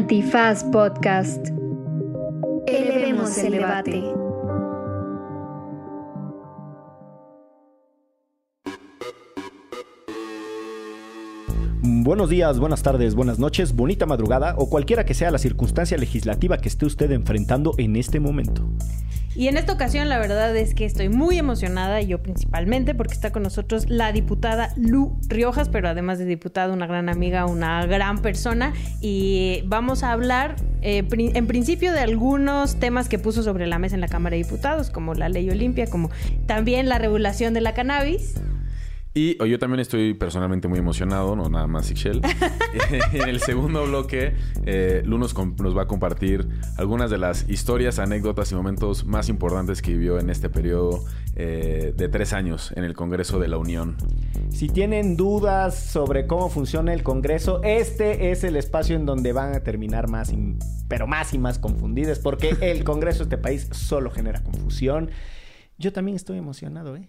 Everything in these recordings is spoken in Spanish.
Antifaz Podcast. Elevemos el debate. Buenos días, buenas tardes, buenas noches, bonita madrugada o cualquiera que sea la circunstancia legislativa que esté usted enfrentando en este momento. Y en esta ocasión la verdad es que estoy muy emocionada, yo principalmente, porque está con nosotros la diputada Lu Riojas, pero además de diputada, una gran amiga, una gran persona. Y vamos a hablar eh, en principio de algunos temas que puso sobre la mesa en la Cámara de Diputados, como la ley Olimpia, como también la regulación de la cannabis. Y yo también estoy personalmente muy emocionado, no nada más Ixchel. en el segundo bloque, eh, Lu nos, va a compartir algunas de las historias, anécdotas y momentos más importantes que vivió en este periodo eh, de tres años en el Congreso de la Unión. Si tienen dudas sobre cómo funciona el Congreso, este es el espacio en donde van a terminar más, pero más y más confundidas, porque el Congreso de este país solo genera confusión. Yo también estoy emocionado, ¿eh?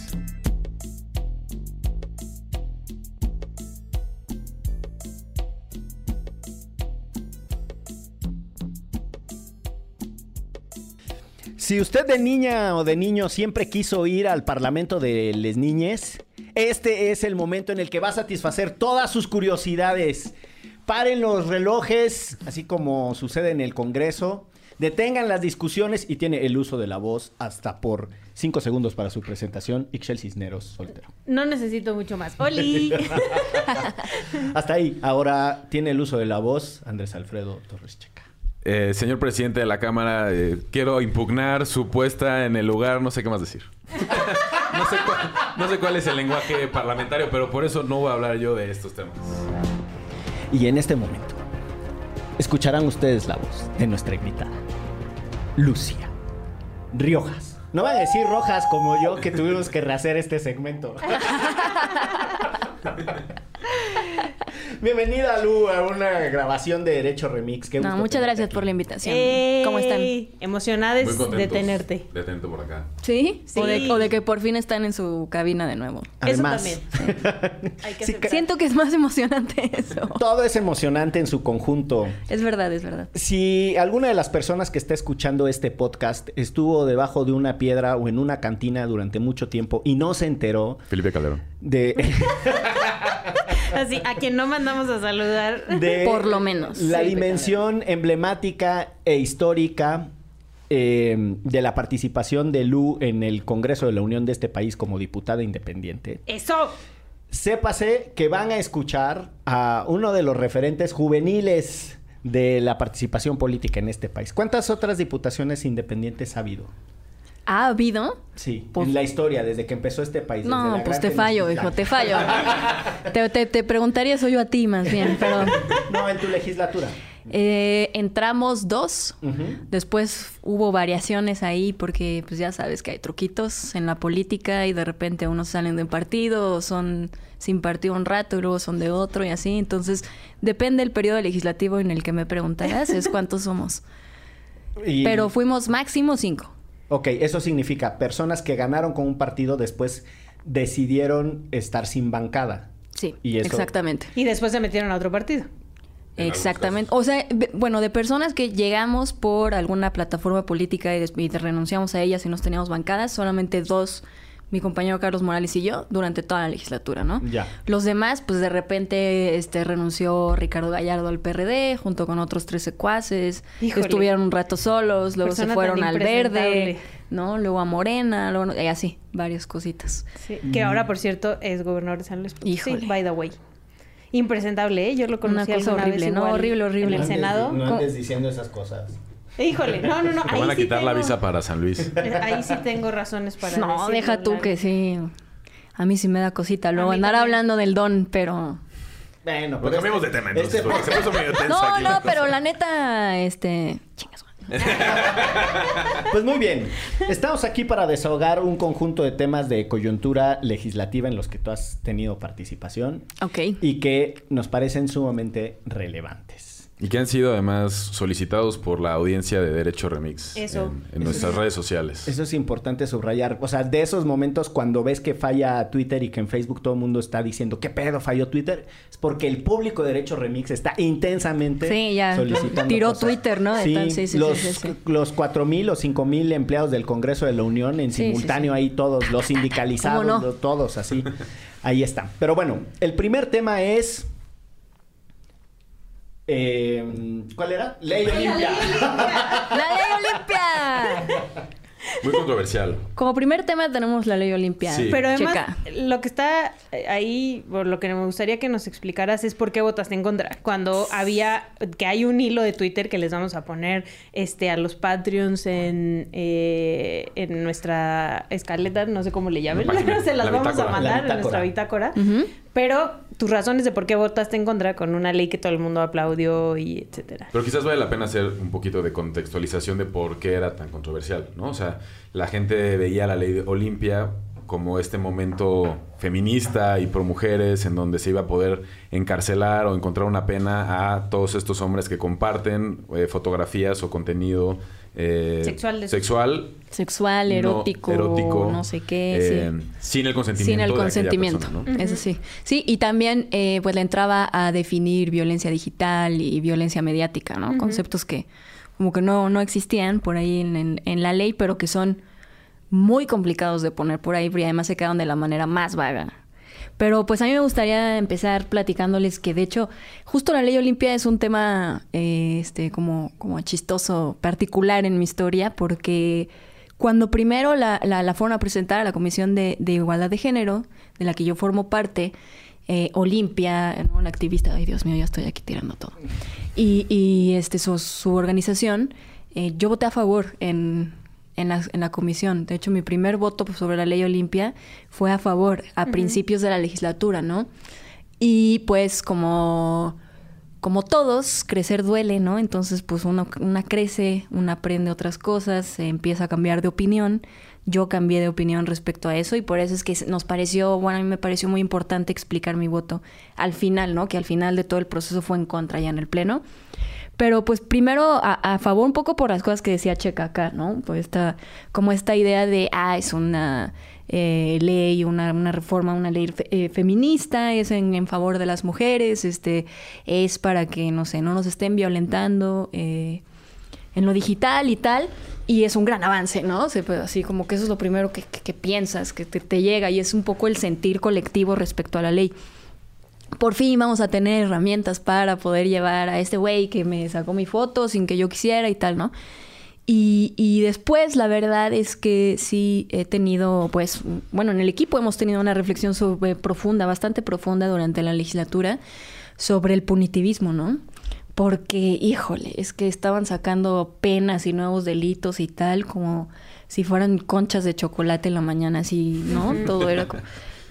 Si usted de niña o de niño siempre quiso ir al Parlamento de les Niñes, este es el momento en el que va a satisfacer todas sus curiosidades. Paren los relojes, así como sucede en el Congreso. Detengan las discusiones y tiene el uso de la voz hasta por cinco segundos para su presentación. Ixchel Cisneros, soltero. No necesito mucho más. ¡Oli! hasta ahí. Ahora tiene el uso de la voz Andrés Alfredo Torres Checa. Eh, señor presidente de la Cámara, eh, quiero impugnar su puesta en el lugar, no sé qué más decir. no, sé cuál, es el lenguaje parlamentario, pero por eso no voy a hablar yo de estos temas. Y en este momento, escucharán ustedes la voz de nuestra invitada, Lucia Riojas. No van a decir rojas como yo que tuvimos que rehacer este segmento. Bienvenida, Lu, a una grabación de Derecho Remix. Qué no, muchas gracias por la invitación. ¿Cómo están? Emocionadas de tenerte. De tenerte por acá. ¿Sí? O, de, que por fin están en su cabina de nuevo. Además, eso también. Siento que es más emocionante eso. Todo es emocionante en su conjunto. Es verdad, es verdad. Si alguna de las personas que está escuchando este podcast estuvo debajo de una piedra o en una cantina durante mucho tiempo y no se enteró... Felipe Calderón. De... Así, a quien no mandamos a saludar. Por lo menos. La dimensión emblemática e histórica eh, de la participación de Lu en el Congreso de la Unión de este país como diputada independiente. ¡Eso! Sépase que van a escuchar a uno de los referentes juveniles de la participación política en este país. ¿Cuántas otras diputaciones independientes ha habido? ¿Ha habido? Sí, pues, en la historia, desde que empezó este país. No, pues te fallo, hijo, te fallo. te, te, preguntaría eso yo a ti más bien, pero... No, en tu legislatura. Eh, entramos dos, después hubo variaciones ahí porque pues ya sabes que hay truquitos en la política y de repente unos salen de un partido o son sin partido un rato y luego son de otro y así, entonces depende del periodo legislativo en el que me preguntarás es cuántos somos. Pero fuimos máximo cinco. Ok, eso significa personas que ganaron con un partido después decidieron estar sin bancada. Sí, exactamente. Y después se metieron a otro partido. Exactamente. O sea, bueno, de personas que llegamos por alguna plataforma política y, y renunciamos a ellas y nos teníamos bancadas, solamente dos mi compañero Carlos Morales y yo durante toda la legislatura, ¿no? Ya. Los demás, pues de repente este, renunció Ricardo Gallardo al PRD junto con otros tres secuaces. Estuvieron un rato solos, luego se fueron al Verde, ¿no? Luego a Morena, luego y así, varias cositas. Sí, que ahora, por cierto, es gobernador de San Luis. Sí, by the way. Impresentable, ¿eh? Yo lo conocí Una cosa horrible, ¿no? Horrible, horrible. En el Senado. No andes diciendo esas cosas. Híjole, no, no, no. Te van a quitar la visa para San Luis. Ahí sí tengo razones para No, deja tú que sí. A mí sí me da cosita luego andar hablando del don, pero... Bueno, pero cambiamos este de tema entonces, este porque se puso medio tensa No, aquí no, pero la neta, este... Chingas, pues muy bien, estamos aquí para desahogar un conjunto de temas de coyuntura legislativa en los que tú has tenido participación. Ok. Y que nos parecen sumamente relevantes. Y que han sido además solicitados por la audiencia de Derecho Remix Eso. en, en nuestras redes sociales. Eso es importante subrayar. O sea, de esos momentos cuando ves que falla Twitter y que en Facebook todo el mundo está diciendo, ¿qué pedo falló Twitter? Es porque el público de Derecho Remix está intensamente Sí, ya. solicitando Tiró cosas. Twitter, ¿no? De Sí, tan- sí, sí, los, sí, los 4.000 o 5.000 empleados del Congreso de la Unión en Sí, sí, simultáneo ahí todos, los sindicalizados, ¿Cómo no? los- todos así. Ahí está. Pero bueno, el primer tema es... eh, ¿Cuál era? Ley Olimpia. ¡La ley Olimpia! Muy controversial. Como primer tema tenemos la ley Olimpia. Sí. Pero además, Checa. lo que está ahí, por lo que me gustaría que nos explicaras es por qué votaste en contra. Cuando había, que hay un hilo de Twitter que les vamos a poner este a los Patreons en, eh, en nuestra escaleta, no sé cómo le llamen, La página, se las la vamos a mandar La en nuestra bitácora. bitácora. Pero tus razones de por qué votaste en contra con una ley que todo el mundo aplaudió y etcétera. Pero quizás vale la pena hacer un poquito de contextualización de por qué era tan controversial, ¿no? O sea, la gente veía la ley de Olimpia como este momento feminista y pro mujeres en donde se iba a poder encarcelar o encontrar una pena a todos estos hombres que comparten eh, fotografías o contenido eh, Sexual sexual Sexual, no erótico, no sé qué. eh, sí. sin el consentimiento Sin el de consentimiento, persona, ¿no? eso sí. Sí, y también eh, pues le entraba a definir violencia digital y violencia mediática, ¿no? Conceptos que como que no, no existían por ahí en, en- en la ley, pero que son muy complicados de poner por ahí, y además se quedaron de la manera más vaga. Pero pues a mí me gustaría empezar platicándoles que de hecho justo la ley Olimpia es un tema eh, este como, como chistoso, particular en mi historia, porque cuando primero la, la, la fueron a presentar a la Comisión de, de Igualdad de Género, de la que yo formo parte, eh, Olimpia, una activista, ay Dios mío, ya estoy aquí tirando todo, y, y este, su, su organización, eh, yo voté a favor en, en, la, en la comisión. De hecho, mi primer voto sobre la ley Olimpia fue a favor a principios de la legislatura, ¿no? Y pues como, como todos, crecer duele, ¿no? Entonces, pues uno, una crece, una aprende otras cosas, se empieza a cambiar de opinión. Yo cambié de opinión respecto a eso y por eso es que nos pareció, bueno, a mí me pareció muy importante explicar mi voto al final, ¿no? Que al final de todo el proceso fue en contra ya en el Pleno. Pero pues primero a, a favor un poco por las cosas que decía Checa acá, ¿no? Pues esta, como esta idea de, ah, es una eh, ley, una, una reforma, una ley fe- eh, feminista, es en, en favor de las mujeres, este, es para que, no sé, no nos estén violentando eh, en lo digital y tal. Y es un gran avance, ¿no? Se, pues, así como que eso es lo primero que, que- que piensas, que te llega y es un poco el sentir colectivo respecto a la ley por fin vamos a tener herramientas para poder llevar a este güey que me sacó mi foto sin que yo quisiera y tal, ¿no? Y, y después la verdad es que sí he tenido, pues, bueno, en el equipo hemos tenido una reflexión sobre, profunda, bastante profunda durante la legislatura sobre el punitivismo, ¿no? Porque, híjole, es que estaban sacando penas y nuevos delitos y tal, como si fueran conchas de chocolate en la mañana, así, ¿no? Todo era como,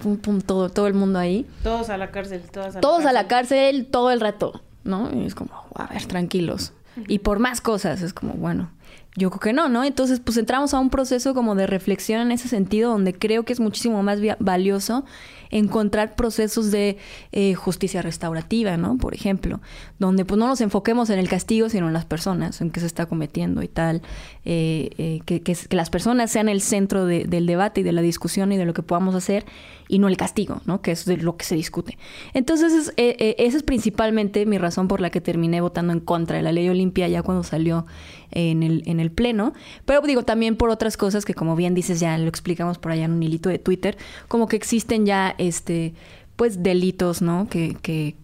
pum, pum, todo, todo el mundo ahí Todos a la cárcel, todos a la cárcel. a la cárcel todo el rato, ¿no? Y es como, a ver, tranquilos. Y por más cosas, es como, bueno, yo creo que no, ¿no? Entonces, pues entramos a un proceso como de reflexión en ese sentido, donde creo que es muchísimo más valioso encontrar procesos de eh, justicia restaurativa, ¿no? Por ejemplo, donde pues no nos enfoquemos en el castigo, sino en las personas, en qué se está cometiendo y tal, eh, eh, que, las personas sean el centro de- del debate y de la discusión y de lo que podamos hacer, y no el castigo, ¿no? Que es de lo que se discute. Entonces, es- esa es principalmente mi razón por la que terminé votando en contra de la ley Olimpia ya cuando salió en el, en el Pleno. Pero digo, también por otras cosas que, como bien dices, ya lo explicamos por allá en un hilito de Twitter, como que existen ya, este, pues, delitos, ¿no? Que, que,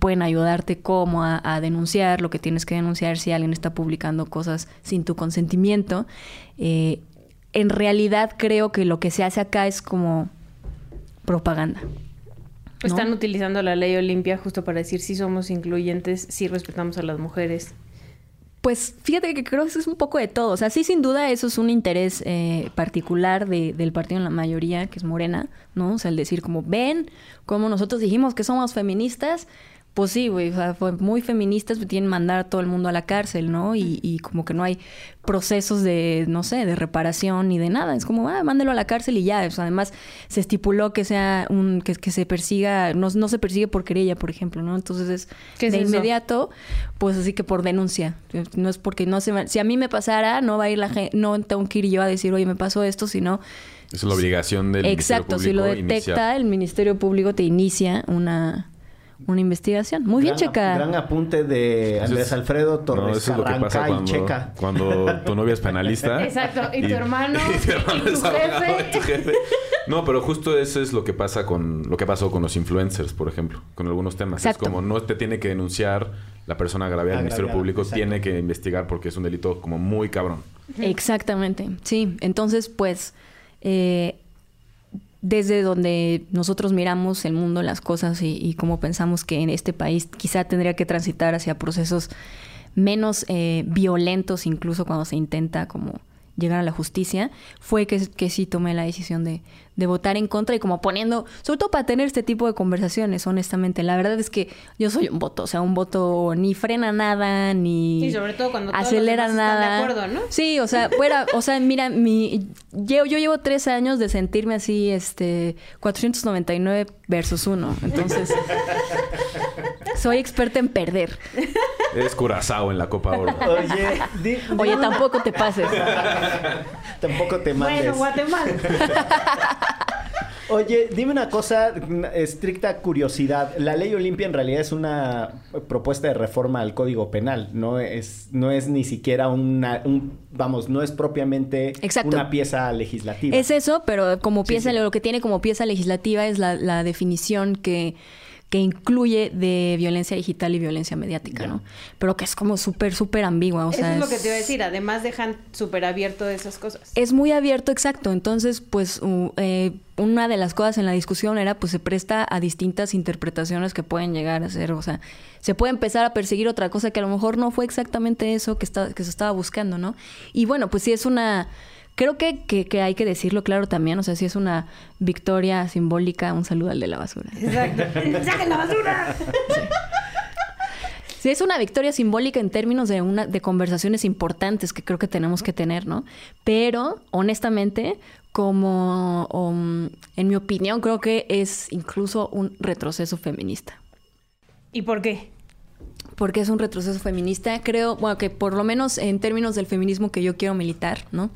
pueden ayudarte como a, denunciar lo que tienes que denunciar si alguien está publicando cosas sin tu consentimiento. Eh, en realidad creo que lo que se hace acá es como propaganda. Están utilizando la ley Olimpia justo para decir si somos incluyentes, si respetamos a las mujeres. Pues fíjate que creo que es un poco de todo. O sea, sí, sin duda, eso es un interés eh, particular de- del partido en la mayoría, que es Morena, ¿no? O sea, el decir como, ven, como nosotros dijimos que somos feministas, pues sí, güey, o sea, fue muy feministas, pues, tienen mandar a todo el mundo a la cárcel, ¿no? Y, y como que no hay procesos de, no sé, de reparación ni de nada. Es como, ah, mándelo a la cárcel y ya. O sea, además, se estipuló que sea un, que, que se persiga, no, no se persigue por querella, por ejemplo, ¿no? Entonces es ¿Qué es de eso? inmediato, pues así que por denuncia. No es porque no se va- si a mí me pasara, no va a ir la gente, no tengo que ir yo a decir, oye, me pasó esto, sino Es la obligación del Exacto, si Ministerio lo Público detecta, iniciar. el Ministerio Público te inicia una, una investigación. Muy bien, Gran- checa. Gran apunte de Andrés es- Alfredo Torres No, eso es lo que Carranca pasa y cuando, Checa. cuando tu novia es penalista. Exacto, y tu hermano, y tu hermano y tu es abogado jefe. de tu jefe. No, pero justo eso es lo que pasa con lo que pasó con los influencers, por ejemplo, con algunos temas. Exacto. Es como no te tiene que denunciar la persona agraviada, el Ministerio Público exacto. tiene que investigar porque es un delito como muy cabrón. Exactamente, sí. Entonces, pues, eh, desde donde nosotros miramos el mundo, las cosas y, y cómo pensamos que en este país quizá tendría que transitar hacia procesos menos eh, violentos, incluso cuando se intenta como llegar a la justicia, fue que, que sí tomé la decisión de, de votar en contra y como poniendo, sobre todo para tener este tipo de conversaciones, honestamente. La verdad es que yo soy un voto, o sea, un voto ni frena nada, ni Y sobre todo cuando todos los acelera demás están de nada. acuerdo, ¿no? Sí, o sea, fuera, o sea, mira, mi, yo, yo llevo tres años de sentirme así, este, 499 versus 1. Entonces, soy experta en perder. Es Curazao en la Copa Oro. Oye, di- Oye, tampoco te pases. tampoco te mandes. Bueno, Guatemala. Oye, dime una cosa, una estricta curiosidad. La ley Olimpia en realidad es una propuesta de reforma al Código Penal. No es, no es ni siquiera una, un, vamos, no es propiamente Exacto. una pieza legislativa. Es eso, pero como Sí, pieza, sí. lo que tiene como pieza legislativa es la, la definición que, que incluye de violencia digital y violencia mediática. ¿no? Pero que es como súper, súper ambigua. O Eso sea, es lo que te iba a decir. Además, dejan súper abierto esas cosas. Es muy abierto, exacto. Entonces, pues, u- eh, una de las cosas en la discusión era, pues, se presta a distintas interpretaciones que pueden llegar a ser, o sea, se puede empezar a perseguir otra cosa que a lo mejor no fue exactamente eso que, está, que se estaba buscando, ¿no? Y bueno, pues sí es una... Creo que, que, que hay que decirlo claro también, o sea, sí es una victoria simbólica, un saludo al de la basura. Exacto. ¡Saquen la basura! Sí, es una victoria simbólica en términos de una de conversaciones importantes que creo que tenemos que tener, ¿no? Pero, honestamente, como um, en mi opinión, creo que es incluso un retroceso feminista. ¿Y por qué? Porque es un retroceso feminista, creo, bueno, que por lo menos en términos del feminismo que yo quiero militar, ¿no?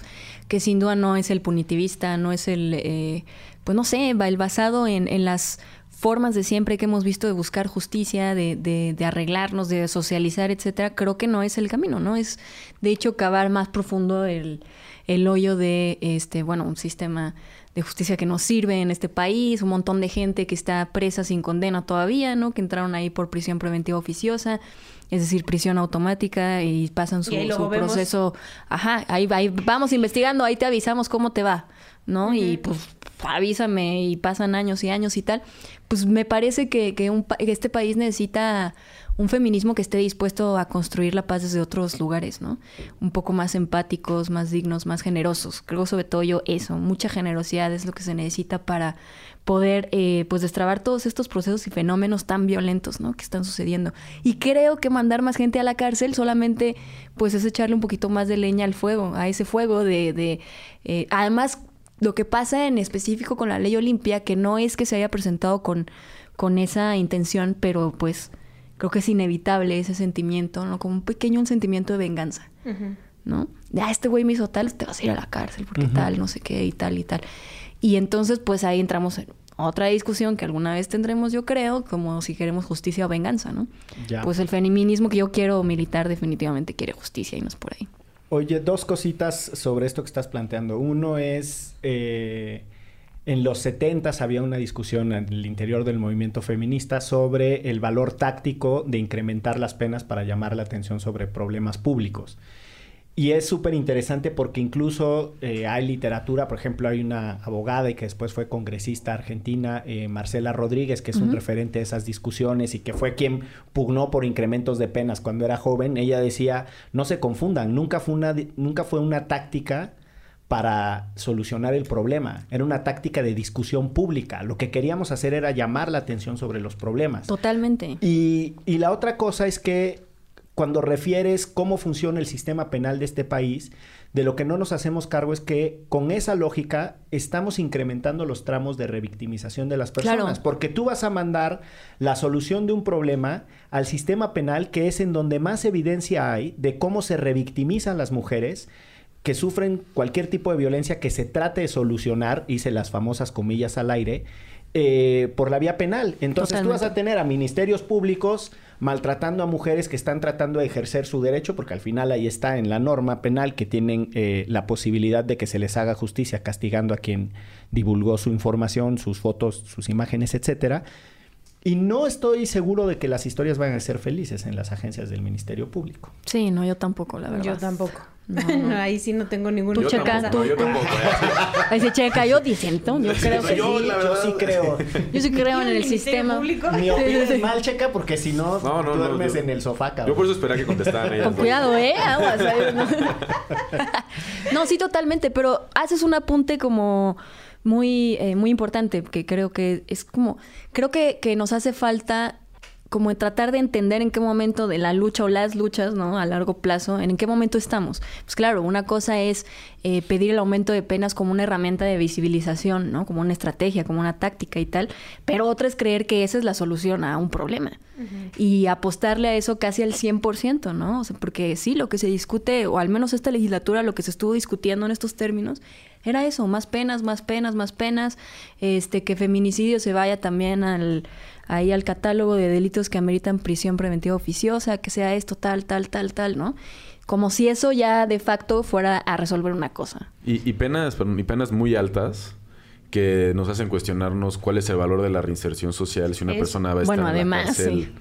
Que sin duda no es el punitivista, no es el, eh, pues no sé, el basado en, en las formas de siempre que hemos visto de buscar justicia, de, de, de arreglarnos, de socializar, etcétera, creo que no es el camino, ¿no? Es, de hecho, cavar más profundo el, el hoyo de, este, bueno, un sistema de justicia que no sirve en este país, un montón de gente que está presa sin condena todavía, ¿no? Que entraron ahí por prisión preventiva oficiosa, es decir, prisión automática y pasan su, Y su proceso. Ajá, ahí, ahí vamos investigando, ahí te avisamos cómo te va, ¿no? Y pues avísame y pasan años y años y tal. Pues me parece que, que, un que este país necesita un feminismo que esté dispuesto a construir la paz desde otros lugares, ¿no? Un poco más empáticos, más dignos, más generosos. Creo sobre todo yo eso, mucha generosidad es lo que se necesita para poder eh, pues destrabar todos estos procesos y fenómenos tan violentos, ¿no? Que están sucediendo. Y creo que mandar más gente a la cárcel solamente pues es echarle un poquito más de leña al fuego, a ese fuego de... de eh, además, lo que pasa en específico con la ley Olimpia, que no es que se haya presentado con, con esa intención, pero pues creo que es inevitable ese sentimiento, ¿no? Como un pequeño un sentimiento de venganza, ¿no? De, ah, este güey me hizo tal, te vas a ir a la cárcel, porque tal, no sé qué, y tal, y tal. Y entonces, pues ahí entramos en otra discusión que alguna vez tendremos, yo creo, como si queremos justicia o venganza, ¿no? Ya. Pues el feminismo que yo quiero militar definitivamente quiere justicia y no es por ahí. Oye, dos cositas sobre esto que estás planteando. Uno es, eh, en los 70 había una discusión en el interior del movimiento feminista sobre el valor táctico de incrementar las penas para llamar la atención sobre problemas públicos. Y es súper interesante porque incluso eh, hay literatura, por ejemplo, hay una abogada y que después fue congresista argentina, eh, Marcela Rodríguez, que es un referente de esas discusiones y que fue quien pugnó por incrementos de penas cuando era joven. Ella decía, no se confundan, nunca fue una, nunca fue una táctica para solucionar el problema. Era una táctica de discusión pública. Lo que queríamos hacer era llamar la atención sobre los problemas. Totalmente. Y, y la otra cosa es que cuando refieres cómo funciona el sistema penal de este país, de lo que no nos hacemos cargo es que con esa lógica estamos incrementando los tramos de revictimización de las personas. Claro. Porque tú vas a mandar la solución de un problema al sistema penal, que es en donde más evidencia hay de cómo se revictimizan las mujeres que sufren cualquier tipo de violencia que se trate de solucionar, hice las famosas comillas al aire, eh, por la vía penal. Entonces tú vas a tener a ministerios públicos maltratando a mujeres que están tratando de ejercer su derecho, porque al final ahí está en la norma penal que tienen eh, la posibilidad de que se les haga justicia castigando a quien divulgó su información, sus fotos, sus imágenes, etcétera. Y no estoy seguro de que las historias van a ser felices en las agencias del Ministerio Público. Sí, no, yo tampoco, la verdad. Yo tampoco. No, No, ahí sí no tengo ningún Tú, Yo Checa, tampoco, tú- yo tampoco. ¿eh? Ahí se checa, yo diciendo, yo creo que yo, sí. la yo verdad- sí creo. Yo sí creo en el sistema. Público? Ni opines mal, checa, porque si no, No, no, no, duermes yo- en el sofá, cabrón. Yo por eso esperaba que contestaran ellas. Con cuidado, ¿eh? Aguas. ¿sabes? No. No, sí, totalmente, pero haces un apunte como muy, eh, muy importante, que creo que es como, creo que, que nos hace falta como tratar de entender en qué momento de la lucha o las luchas, ¿no? A largo plazo, en qué momento estamos. Pues claro, una cosa es eh, pedir el aumento de penas como una herramienta de visibilización, ¿no? Como una estrategia, como una táctica y tal, pero otra es creer que esa es la solución a un problema. Y apostarle a eso casi al 100%, ¿no? O sea, porque sí, lo que se discute, o al menos esta legislatura, lo que se estuvo discutiendo en estos términos, era eso, más penas, más penas, más penas, este, que feminicidio se vaya también al, ahí al catálogo de delitos que ameritan prisión preventiva oficiosa, que sea esto, tal, tal, tal, tal, ¿no? Como si eso ya de facto fuera a resolver una cosa. Y, y penas, y penas muy altas que nos hacen cuestionarnos cuál es el valor de la reinserción social si una Es- persona va a bueno, estar en la además, cárcel sí.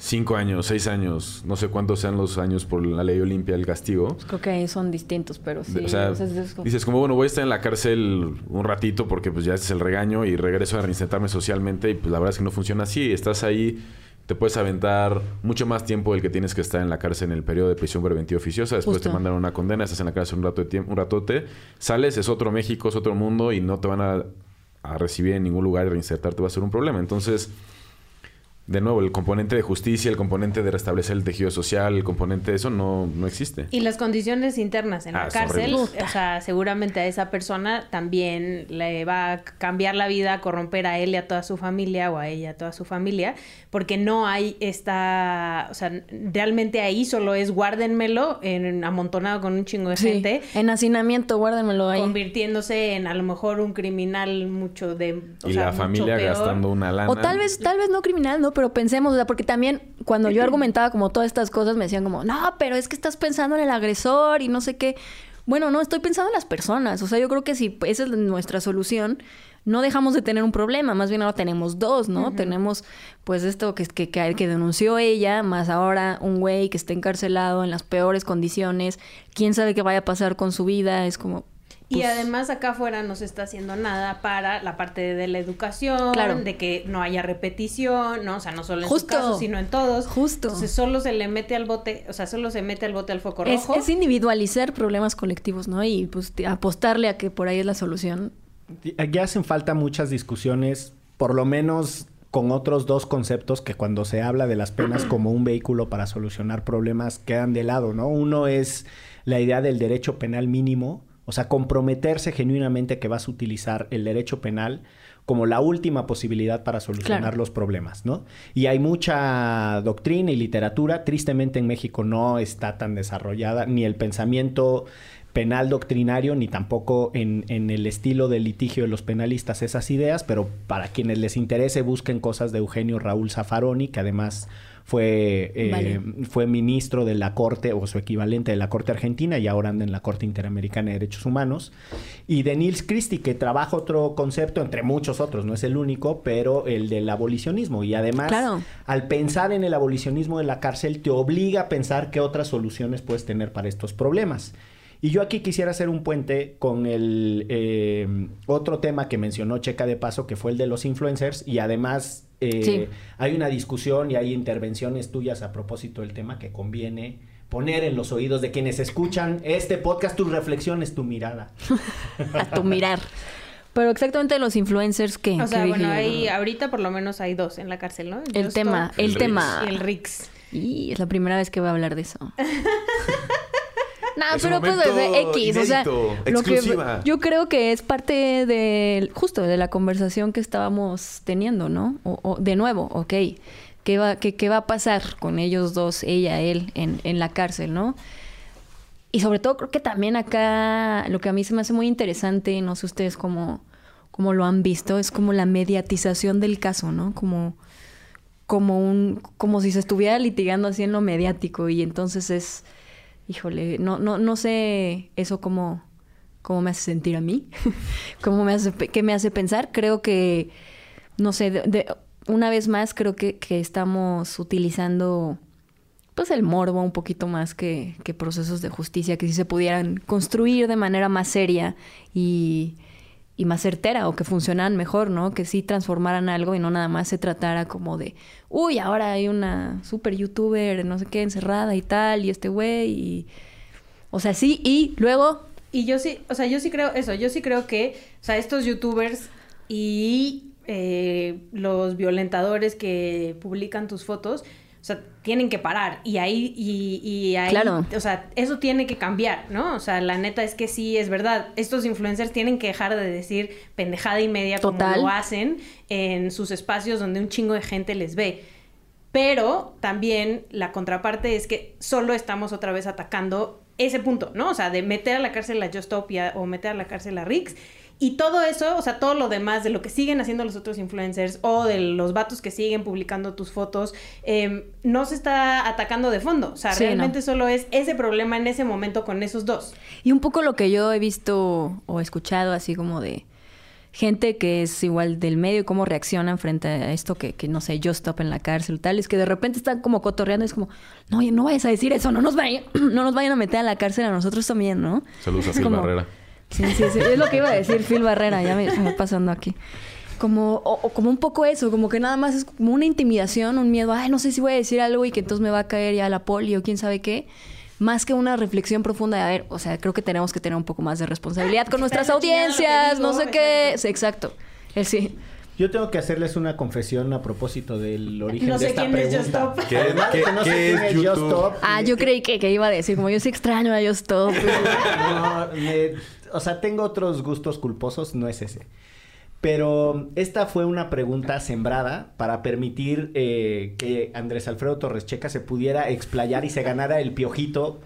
Cinco años, seis años, no sé cuántos sean los años por la ley Olimpia el castigo. Creo que son distintos, pero sí. O sea, es- como- dices como, bueno, voy a estar en la cárcel un ratito porque pues ya es el regaño y regreso a reinsertarme socialmente y pues la verdad es que no funciona así. Estás ahí, te puedes aventar mucho más tiempo del que tienes que estar en la cárcel en el periodo de prisión preventiva oficiosa. Después Justo. te mandan una condena, estás en la cárcel un rato de tiempo, un ratote, sales, es otro México, es otro mundo y no te van a, a recibir en ningún lugar y reinsertarte va a ser un problema. Entonces... De nuevo, el componente de justicia, el componente de restablecer el tejido social, el componente de eso no, no existe. Y las condiciones internas en Ah, la es cárcel, horrible. o sea, seguramente a esa persona también le va a cambiar la vida, a corromper a él y a toda su familia o a ella a toda su familia, porque no hay esta, o sea, realmente ahí solo es guárdenmelo en, amontonado con un chingo de Sí, gente, En hacinamiento, guárdenmelo ahí. convirtiéndose en a lo mejor un criminal mucho de... o y sea, la mucho familia peor. gastando una lana. O tal vez, tal vez no criminal, ¿no? Pero pensemos, o sea, porque también cuando yo argumentaba como todas estas cosas me decían como, no, pero es que estás pensando en el agresor y no sé qué. Bueno, no, estoy pensando en las personas. O sea, yo creo que si esa es nuestra solución, no dejamos de tener un problema, más bien ahora tenemos dos, ¿no? Tenemos pues esto que, que, que, que denunció ella, más ahora un güey que está encarcelado en las peores condiciones, quién sabe qué vaya a pasar con su vida, es como... Y pues, además acá afuera no se está haciendo nada para la parte de la educación, Claro. de que no haya repetición, ¿no? O sea, no solo en Justo. su caso, sino en todos. Justo. Entonces solo se le mete al bote, o sea, solo se mete al bote al foco rojo. es individualizar problemas colectivos, ¿no? Y pues apostarle a que por ahí es la solución. Ya hacen falta muchas discusiones, por lo menos con otros dos conceptos que cuando se habla de las penas como un vehículo para solucionar problemas quedan de lado, ¿no? Uno es la idea del derecho penal mínimo, o sea, comprometerse genuinamente que vas a utilizar el derecho penal como la última posibilidad para solucionar Claro. los problemas, ¿no? Y hay mucha doctrina y literatura, tristemente en México no está tan desarrollada, ni el pensamiento penal doctrinario, ni tampoco en, en el estilo de litigio de los penalistas esas ideas, pero para quienes les interese busquen cosas de Eugenio Raúl Zaffaroni, que además fue, eh, Vale. fue ministro de la Corte o su equivalente de la Corte Argentina y ahora anda en la Corte Interamericana de Derechos Humanos. Y de Nils Christie, que trabaja otro concepto, entre muchos otros, no es el único, pero el del abolicionismo. Y además, Claro. al pensar en el abolicionismo de la cárcel, te obliga a pensar qué otras soluciones puedes tener para estos problemas. Y yo aquí quisiera hacer un puente con el eh, otro tema que mencionó Checa de Paso, que fue el de los influencers, y además eh, Sí. hay una discusión y hay intervenciones tuyas a propósito del tema que conviene poner en los oídos de quienes escuchan este podcast tus reflexiones, tu mirada. A tu mirar. Pero exactamente los influencers que... O sea, bueno, hay, ahorita por lo menos hay dos en la cárcel, ¿no? El Just tema, el El tema. Y el Rix. Y es la primera vez que voy a hablar de eso. No, Es pero pues momento de X, o sea, lo que yo creo que es parte de justo de la conversación que estábamos teniendo, ¿no? O, o- de nuevo, ok, ¿qué va, qué, qué va a pasar con ellos dos, ella, él, en, en la cárcel, ¿no? Y sobre todo creo que también acá lo que a mí se me hace muy interesante, no sé ustedes cómo, cómo lo han visto, es como la mediatización del caso, ¿no? Como, como un, como si se estuviera litigando así en lo mediático y entonces es, híjole, no, no, no sé eso cómo, cómo me hace sentir a mí, cómo me hace, qué me hace pensar. Creo que, no sé, de- una vez más creo que, que estamos utilizando pues el morbo un poquito más que, que procesos de justicia que sí se pudieran construir de manera más seria y, y más certera o que funcionaran mejor, ¿no? Que sí transformaran algo y no nada más se tratara como de, uy, ahora hay una super youtuber, no sé qué, encerrada y tal, y este güey, y... O sea, sí, y luego... Y yo sí, o sea, yo sí creo eso, yo sí creo que, o sea, estos youtubers y eh, los violentadores que publican tus fotos, o sea, tienen que parar. Y ahí, y, y ahí, Claro. o sea, eso tiene que cambiar, ¿no? O sea, la neta es que sí, es verdad. Estos influencers tienen que dejar de decir pendejada y media Total. como lo hacen en sus espacios donde un chingo de gente les ve. Pero también la contraparte es que solo estamos otra vez atacando ese punto, ¿no? O sea, de meter a la cárcel a Justopia o meter a la cárcel a Rix. Y todo eso, o sea, todo lo demás de lo que siguen haciendo los otros influencers o de los vatos que siguen publicando tus fotos, eh, no se está atacando de fondo. O sea, Sí, realmente no. solo es ese problema en ese momento con esos dos. Y un poco lo que yo he visto o escuchado así como de gente que es igual del medio, cómo reaccionan frente a esto que, que no sé, yo stop en la cárcel y tal, es que de repente están como cotorreando y es como, no, oye, no vayas a decir eso, no nos vayan, no nos vayan a meter a la cárcel a nosotros también, ¿no? Saludos a como- Barrera. Sí, sí, sí, es lo que iba a decir Phil Barrera, ya me está pasando aquí. Como, o, o como un poco eso, como que nada más es como una intimidación, un miedo, ay, no sé si voy a decir algo y que entonces me va a caer ya la poli o quién sabe qué. Más que una reflexión profunda de, a ver, o sea, creo que tenemos que tener un poco más de responsabilidad con nuestras audiencias, no sé qué. exacto. Sí, exacto. Él sí. Yo tengo que hacerles una confesión a propósito del origen No de sé esta quién es. Just. ¿Qué- de qué- que no sé qué quién es Just YouTube? Stop, Ah, yo creí que, que iba a decir, como yo sí extraño a Just Stop. No, me- o sea, tengo otros gustos culposos, no es ese. Pero esta fue una pregunta sembrada para permitir eh, que Andrés Alfredo Torres Checa se pudiera explayar y se ganara el piojito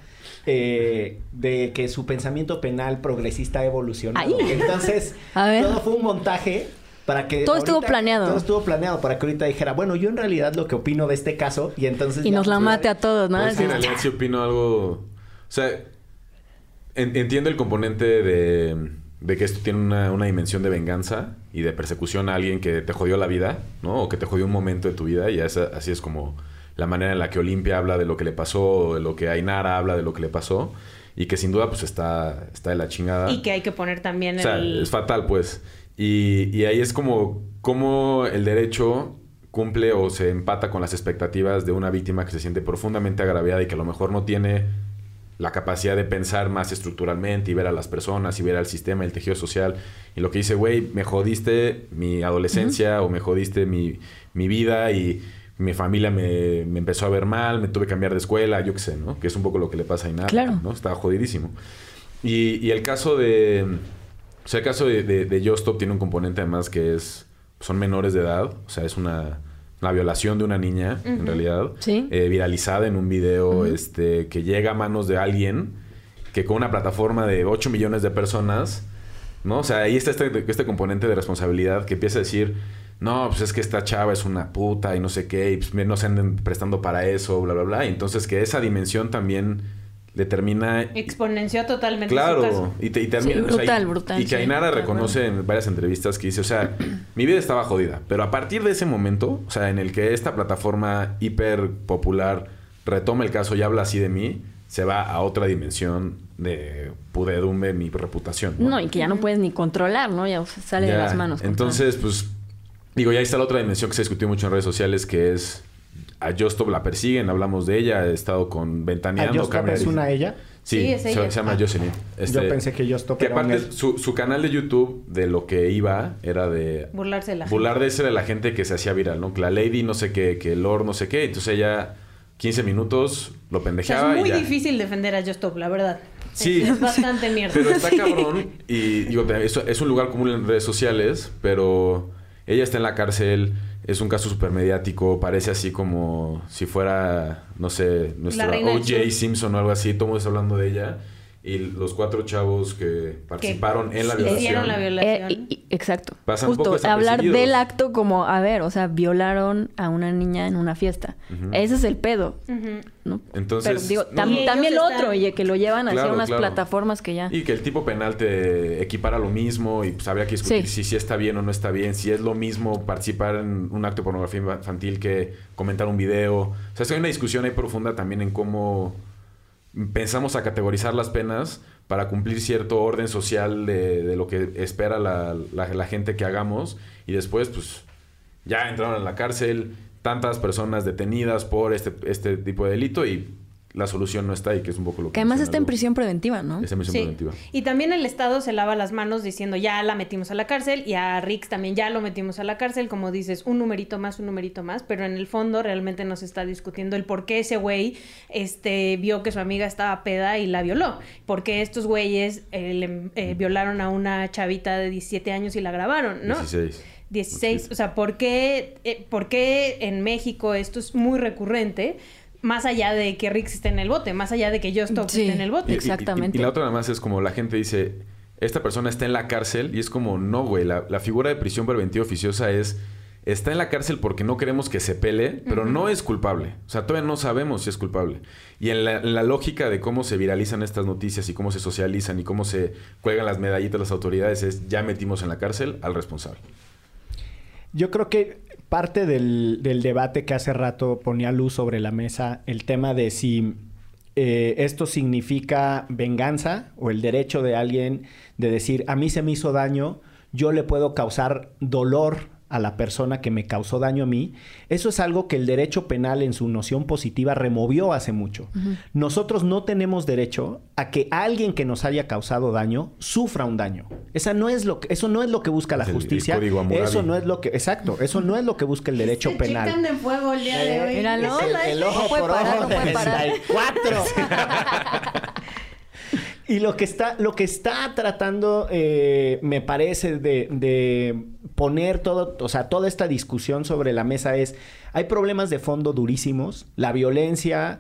eh, de que su pensamiento penal progresista ha evolucionado. Ay. Entonces, A ver. todo fue un montaje para que... Todo estuvo planeado. Todo estuvo planeado para que ahorita dijera, bueno, yo en realidad lo que opino de este caso y entonces... y ya, nos la mate a todos, ¿no? Pues, en realidad sí opino algo... O sea, en- entiendo el componente de, de que esto tiene una, una dimensión de venganza y de persecución a alguien que te jodió la vida, ¿no? O que te jodió un momento de tu vida y esa- así es como la manera en la que Olimpia habla de lo que le pasó, de lo que Ainara habla de lo que le pasó y que sin duda pues está, está de la chingada. Y que hay que poner también O sea, es fatal, pues. Y, y ahí es como, como el derecho cumple o se empata con las expectativas de una víctima que se siente profundamente agraviada y que a lo mejor no tiene la capacidad de pensar más estructuralmente y ver a las personas y ver al sistema, el tejido social. Y lo que dice, güey, me jodiste mi adolescencia o me jodiste mi, mi vida y mi familia me, me empezó a ver mal, me tuve que cambiar de escuela, yo qué sé, ¿no? Que es un poco lo que le pasa a Inara, Claro. ¿no? Estaba jodidísimo. Y, y el caso de... O sea, el caso de, de, de Just Stop tiene un componente además que es... Son menores de edad. O sea, es una, una violación de una niña, en realidad. Sí. eh, viralizada en un video este, que llega a manos de alguien que con una plataforma de 8 millones de personas... ¿No? O sea, ahí está este, este componente de responsabilidad que empieza a decir... No, pues es que esta chava es una puta y no sé qué, y pues no se anden prestando para eso, bla, bla, bla. Y entonces que esa dimensión también determina Exponenció totalmente su caso. Claro, y, te, y termina- Sí, o sea, brutal, y- brutal, Y que sí, Ainara reconoce en varias entrevistas que dice, o sea, mi vida estaba jodida, pero a partir de ese momento, o sea, en el que esta plataforma hiper popular retoma el caso y habla así de mí, se va a otra dimensión de pudedumbre mi reputación. No, y que ya no puedes ni controlar, ¿no? Ya sale de las manos. Entonces, pues, digo, ya está la otra dimensión que se discutió mucho en redes sociales, que es a Justop la persiguen, hablamos de ella, he estado con ¿A Ventaneando. Cambia es una ella? Sí, Sí, es se, ella. se llama Ah. Jocelyn. Este, Yo pensé que Just Que era un aparte, él. su, su canal de YouTube, de lo que iba, era de... Burlarse de la gente. Burlar de ese de la gente que se hacía viral, ¿no? Que la Lady no sé qué, que Lord no sé qué. Entonces ella, 15 minutos, lo O sea, pendejeaba es muy y ya. difícil defender a Just Stop, la verdad. Sí. Es, es bastante mierda. Pero está Sí. cabrón y digo, es, es un lugar común en redes sociales, pero ella está en la cárcel, es un caso súper mediático, parece así como si fuera, no sé, nuestra O.J. Simpson o algo así, todo el mundo está hablando de ella. Y los cuatro chavos que participaron en la violación. hicieron la violación. Eh, y- exacto. Pasan un Justo poco hablar del acto como, a ver, o sea, violaron a una niña en una fiesta. Ese es el pedo. ¿no? Entonces, Pero digo, tam- también lo están- otro, y que lo llevan hacia Claro, unas claro. plataformas que ya... Y que el tipo penal te equipara lo mismo y pues habría que discutir Sí. si, si está bien o no está bien, si es lo mismo participar en un acto de pornografía infantil que comentar un video. O sea, es que hay una discusión ahí profunda también en cómo pensamos a categorizar las penas para cumplir cierto orden social de, de lo que espera la, la- la gente que hagamos. Y después pues ya entraron en la cárcel tantas personas detenidas por este, este tipo de delito y la solución no está ahí, que es un poco lo que... Que además está en prisión preventiva, ¿no? Está en prisión Sí. preventiva. Y también el Estado se lava las manos diciendo ya la metimos a la cárcel y a Rix también ya lo metimos a la cárcel, como dices, un numerito más, un numerito más, pero en el fondo realmente no se está discutiendo el por qué ese güey este, vio que su amiga estaba peda y la violó. Porque estos güeyes eh, le- eh, violaron a una chavita de 17 años y la grabaron, ¿no? 16. 16, o sea, ¿por qué, eh, por qué en México esto es muy recurrente? Más allá de que Rix esté en el bote, más allá de que Just Stop Sí. esté en el bote. Y- Exactamente. Y, y la otra nada más es como la gente dice, esta persona está en la cárcel y es como, no, güey, la, la figura de prisión preventiva oficiosa es, está en la cárcel porque no queremos que se pele, pero no es culpable. O sea, todavía no sabemos si es culpable. Y en la, en la lógica de cómo se viralizan estas noticias y cómo se socializan y cómo se cuelgan las medallitas las autoridades es, ya metimos en la cárcel al responsable. Yo creo que parte del, del debate que hace rato ponía luz sobre la mesa, el tema de si eh, esto significa venganza o el derecho de alguien de decir, a mí se me hizo daño, yo le puedo causar dolor a la persona que me causó daño a mí, eso es algo que el derecho penal en su noción positiva removió hace mucho. Nosotros no tenemos derecho a que alguien que nos haya causado daño sufra un daño. Esa no es lo que, eso no es lo que busca la justicia. Eso no es lo que, exacto, eso no es lo que busca el derecho penal. De fuego el el, ojo por ojo Y lo que está, lo que está tratando, eh, me parece, de, de poner todo, o sea, toda esta discusión sobre la mesa es, hay problemas de fondo durísimos, la violencia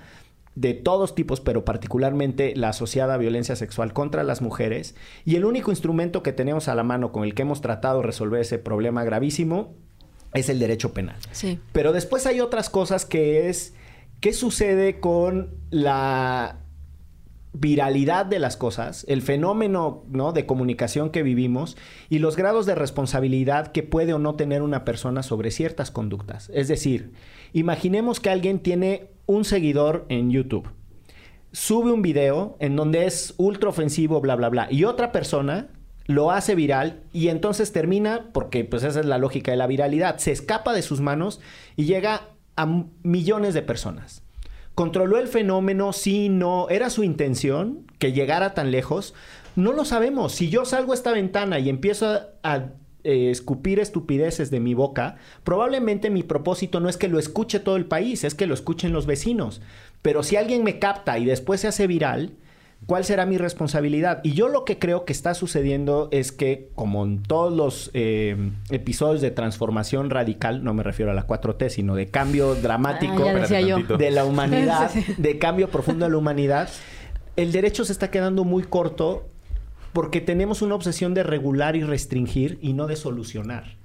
de todos tipos, pero particularmente la asociada a violencia sexual contra las mujeres, y el único instrumento que tenemos a la mano con el que hemos tratado de resolver ese problema gravísimo es el derecho penal. Sí. Pero después hay otras cosas que es qué sucede con la viralidad de las cosas, el fenómeno ¿no? de comunicación que vivimos y los grados de responsabilidad que puede o no tener una persona sobre ciertas conductas. Es decir, imaginemos que alguien tiene un seguidor en YouTube, sube un video en donde es ultra ofensivo, bla, bla, bla, y otra persona lo hace viral y entonces termina, porque pues esa es la lógica de la viralidad, se escapa de sus manos y llega a millones de personas. ¿Controló el fenómeno? Sí, no. ¿Era su intención que llegara tan lejos? No lo sabemos. Si yo salgo a esta ventana y empiezo a, eh, escupir estupideces de mi boca, probablemente mi propósito no es que lo escuche todo el país, es que lo escuchen los vecinos. Pero si alguien me capta y después se hace viral, ¿Cuál será mi responsabilidad? Y yo lo que creo que está sucediendo es que, como en todos los eh, episodios de transformación radical, no me refiero a la 4T, sino de cambio dramático Ah, de la humanidad, de cambio profundo de la humanidad, el derecho se está quedando muy corto porque tenemos una obsesión de regular y restringir y no de solucionar.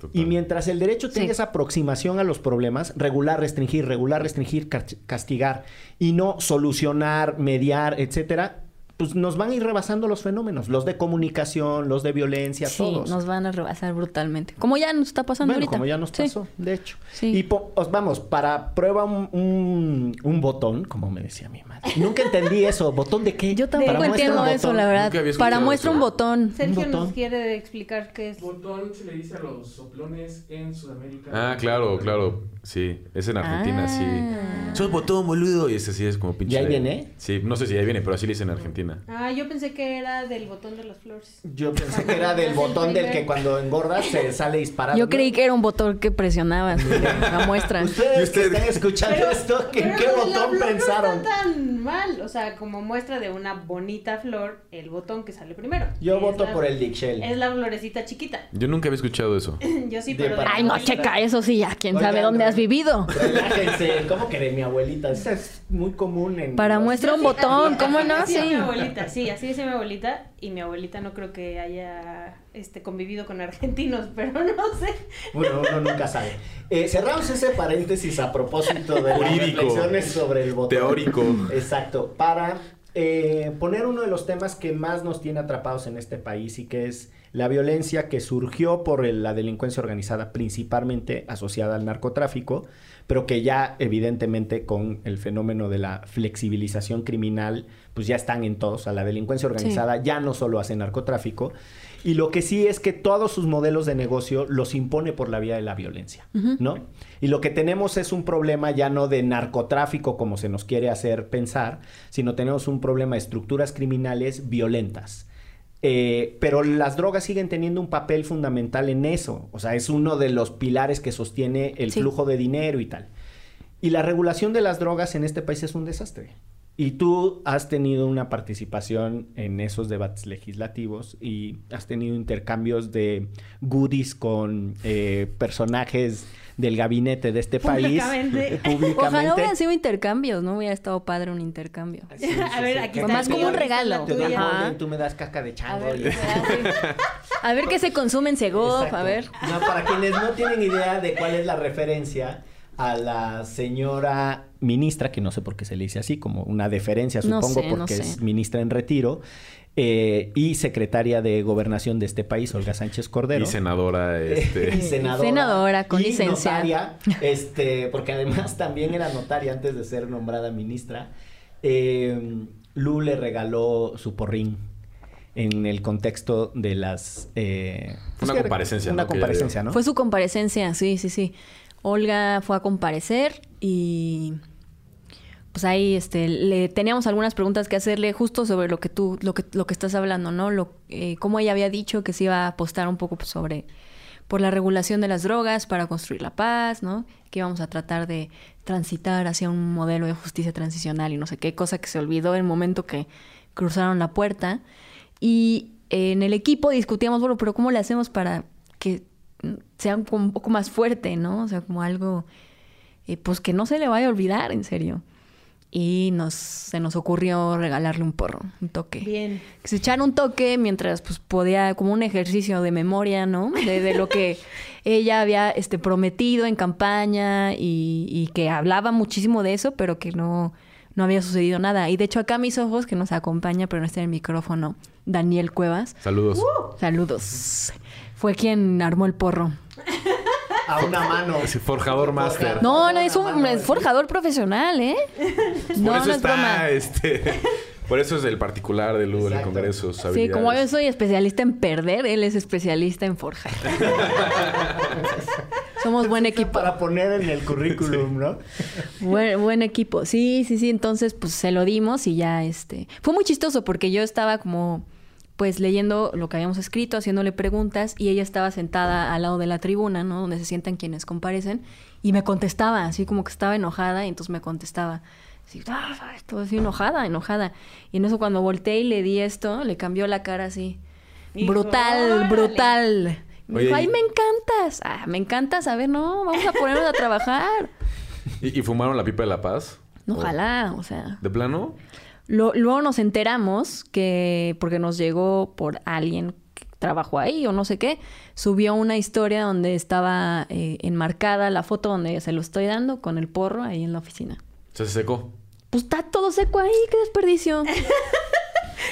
Total. Y mientras el derecho tenga Sí. esa aproximación a los problemas, regular, restringir, regular, restringir, cas- castigar y no solucionar, mediar, etcétera, pues nos van a ir rebasando los fenómenos, los de comunicación, los de violencia, Sí, todos. nos van a rebasar brutalmente. Como ya nos está pasando Bueno, ahorita. como ya nos Sí. pasó, de hecho. Sí. Y po- os vamos, para prueba un, un- un botón, como me decía mi madre. Nunca entendí eso. ¿Botón de qué? Yo tampoco entiendo eso, la verdad. Para muestra eso. un botón. Sergio botón. nos quiere explicar qué es. Botón se le dice a los soplones en Sudamérica. Ah, claro, claro. Sí, es en Argentina, Ah. sí. Sos botón, boludo. Y ese sí es como pinche. ¿Y ahí viene? Sí, no sé si ahí viene, pero así le dicen en Argentina. Ah, yo pensé que era del botón de las flores. Yo pensé que era del botón del que cuando engordas se sale disparado. Yo creí que era un botón que presionabas la muestra. Ustedes ¿Y usted? que están escuchando esto, ¿en qué botón pensaron? No está tan mal. O sea, como muestra de una bonita flor, el botón que sale primero. Yo voto la- por el Dick Shell. Es la florecita chiquita. Yo nunca había escuchado eso. Yo sí, De pero. Ay, no, checa, eso sí, ya, quién Oigan, sabe dónde has re- vivido. Relájense, ¿cómo que de mi abuelita? Esa es muy común en. Para muestra un botón, ¿cómo no? Sí. Mi abuelita, sí, así decía mi abuelita. Y mi abuelita no creo que haya este, convivido con argentinos, pero no sé. Bueno, uno nunca sabe. Eh, cerramos ese paréntesis a propósito de las reflexiones sobre el botón. Teórico. Exacto. Para eh, poner uno de los temas que más nos tiene atrapados en este país y que es la violencia que surgió por el- la delincuencia organizada, principalmente asociada al narcotráfico, pero que ya evidentemente con el fenómeno de la flexibilización criminal, pues ya están en todos. O sea, la delincuencia organizada ya no solo hace narcotráfico. Y lo que sí es que todos sus modelos de negocio los impone por la vía de la violencia, ¿no? Y lo que tenemos es un problema ya no de narcotráfico como se nos quiere hacer pensar, sino tenemos un problema de estructuras criminales violentas. Eh, pero las drogas siguen teniendo un papel fundamental en eso. O sea, es uno de los pilares que sostiene el Sí. flujo de dinero y tal. Y la regulación de las drogas en este país es un desastre. Y tú has tenido una participación en esos debates legislativos y has tenido intercambios de goodies con eh, personajes del gabinete de este país. Públicamente. Públicamente. Ojalá hubieran sido intercambios, ¿no hubiera estado padre un intercambio. Sí, sí, A ver, sí, aquí está más como un regalo. Te doy Ajá. molde y tú me das caca de A chango. ver, y- qué se hace. a ver qué se consume en Segov, a ver. No, para quienes no tienen idea de cuál es la referencia a la señora ministra, que no sé por qué se le dice así, como una deferencia, No supongo, no porque sé. es ministra en retiro, eh, y secretaria de gobernación de este país, Olga Sánchez Cordero. Y senadora, este. Y senadora. Senadora con y licencia. notaria, este, porque además también era notaria antes de ser nombrada ministra. Eh, Lu le regaló su porrín en el contexto de las... eh, Una que- comparecencia, Una comparecencia, ¿no? Fue su comparecencia, sí, sí, sí. Olga fue a comparecer y pues ahí este le teníamos algunas preguntas que hacerle justo sobre lo que tú lo que lo que estás hablando, ¿no? Lo eh, cómo ella había dicho que se iba a apostar un poco pues, sobre por la regulación de las drogas para construir la paz, ¿no? Que íbamos a tratar de transitar hacia un modelo de justicia transicional y no sé qué cosa que se olvidó en el momento que cruzaron la puerta y en el equipo discutíamos, bueno, pero ¿cómo le hacemos para que sea un, un poco más fuerte, ¿no? O sea, como algo, eh, pues que no se le vaya a olvidar, en serio. Y nos, se nos ocurrió regalarle un porro, un toque. Bien. Que se echara un toque mientras pues podía, como un ejercicio de memoria, ¿no? De, de lo que ella había este, prometido en campaña y, y que hablaba muchísimo de eso, pero que no, no había sucedido nada. Y de hecho acá a mis ojos, que nos acompaña, pero no está en el micrófono, Daniel Cuevas. Saludos. Saludos. Fue quien armó el porro. A una mano. Sí, forjador master. No, no, es un es forjador profesional, ¿eh? Por No, eso no es está, broma. este. Por eso es el particular de Lu en el. Congreso. Sí, como yo soy especialista en perder, él es especialista en forjar. Somos buen equipo. Para poner en el currículum, ¿no? Buen, buen equipo. Sí, sí, sí. Entonces, pues se lo dimos y ya este. Fue muy chistoso porque yo estaba como, pues leyendo lo que habíamos escrito, haciéndole preguntas y ella estaba sentada al lado de la tribuna, ¿no? Donde se sientan quienes comparecen y me contestaba, así como que estaba enojada y entonces me contestaba. Así, ah, estoy así enojada, enojada. Y en eso cuando volteé y le di esto, le cambió la cara así. Brutal, "Órale". brutal. Me Oye, dijo, ay, me encantas. Ah, me encantas. A ver, no, vamos a ponernos a trabajar. ¿Y, y fumaron la pipa de la paz? No, ¿O- ojalá, o sea. ¿De plano? Lo- luego nos enteramos que, porque nos llegó por alguien que trabajó ahí o no sé qué, subió una historia donde estaba eh, enmarcada la foto donde se lo estoy dando con el porro ahí en la oficina. Se secó. Pues está todo seco ahí, qué desperdicio.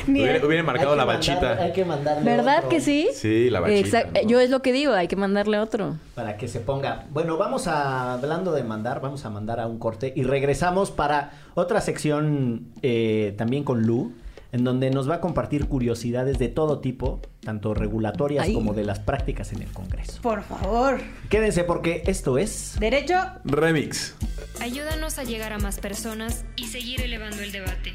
Hubiera, marcado Hay la que bachita. mandarle- hay que mandarle ¿Verdad otro que sí? Sí, la bachita. Exacto. ¿no? Yo es lo que digo, hay que mandarle otro. Para que se ponga. Bueno, vamos a, hablando de mandar, vamos a mandar a un corte y regresamos para otra sección eh, también con Lu, en donde nos va a compartir curiosidades de todo tipo, tanto regulatorias Ay. como de las prácticas en el Congreso. Por favor. Quédense porque esto es... Derecho. Remix. Ayúdanos a llegar a más personas y seguir elevando el debate.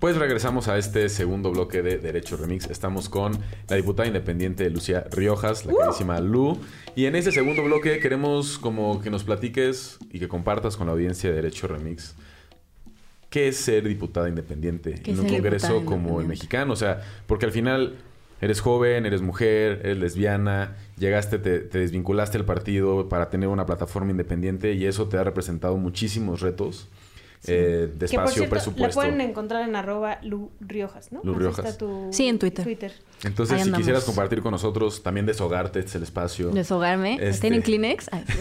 Pues regresamos a este segundo bloque de Derecho Remix. Estamos con la diputada independiente Lucía Riojas, la queridísima Lu. Y en este segundo bloque queremos como que nos platiques y que compartas con la audiencia de Derecho Remix. ¿Qué es ser diputada independiente ¿Qué en un congreso como el mexicano? O sea, porque al final eres joven, eres mujer, eres lesbiana, llegaste, te, te desvinculaste del partido para tener una plataforma independiente y eso te ha representado muchísimos retos. Eh, de Que por cierto, la presupuesto. pueden encontrar en arroba Lu Riojas, ¿no? Lu Así Riojas. está tu Sí, en Twitter. Entonces, Ahí si andamos. quisieras compartir con nosotros, también desahogarte, este es el espacio. Deshogarme. Este- ¿Tienen Kleenex? Ay.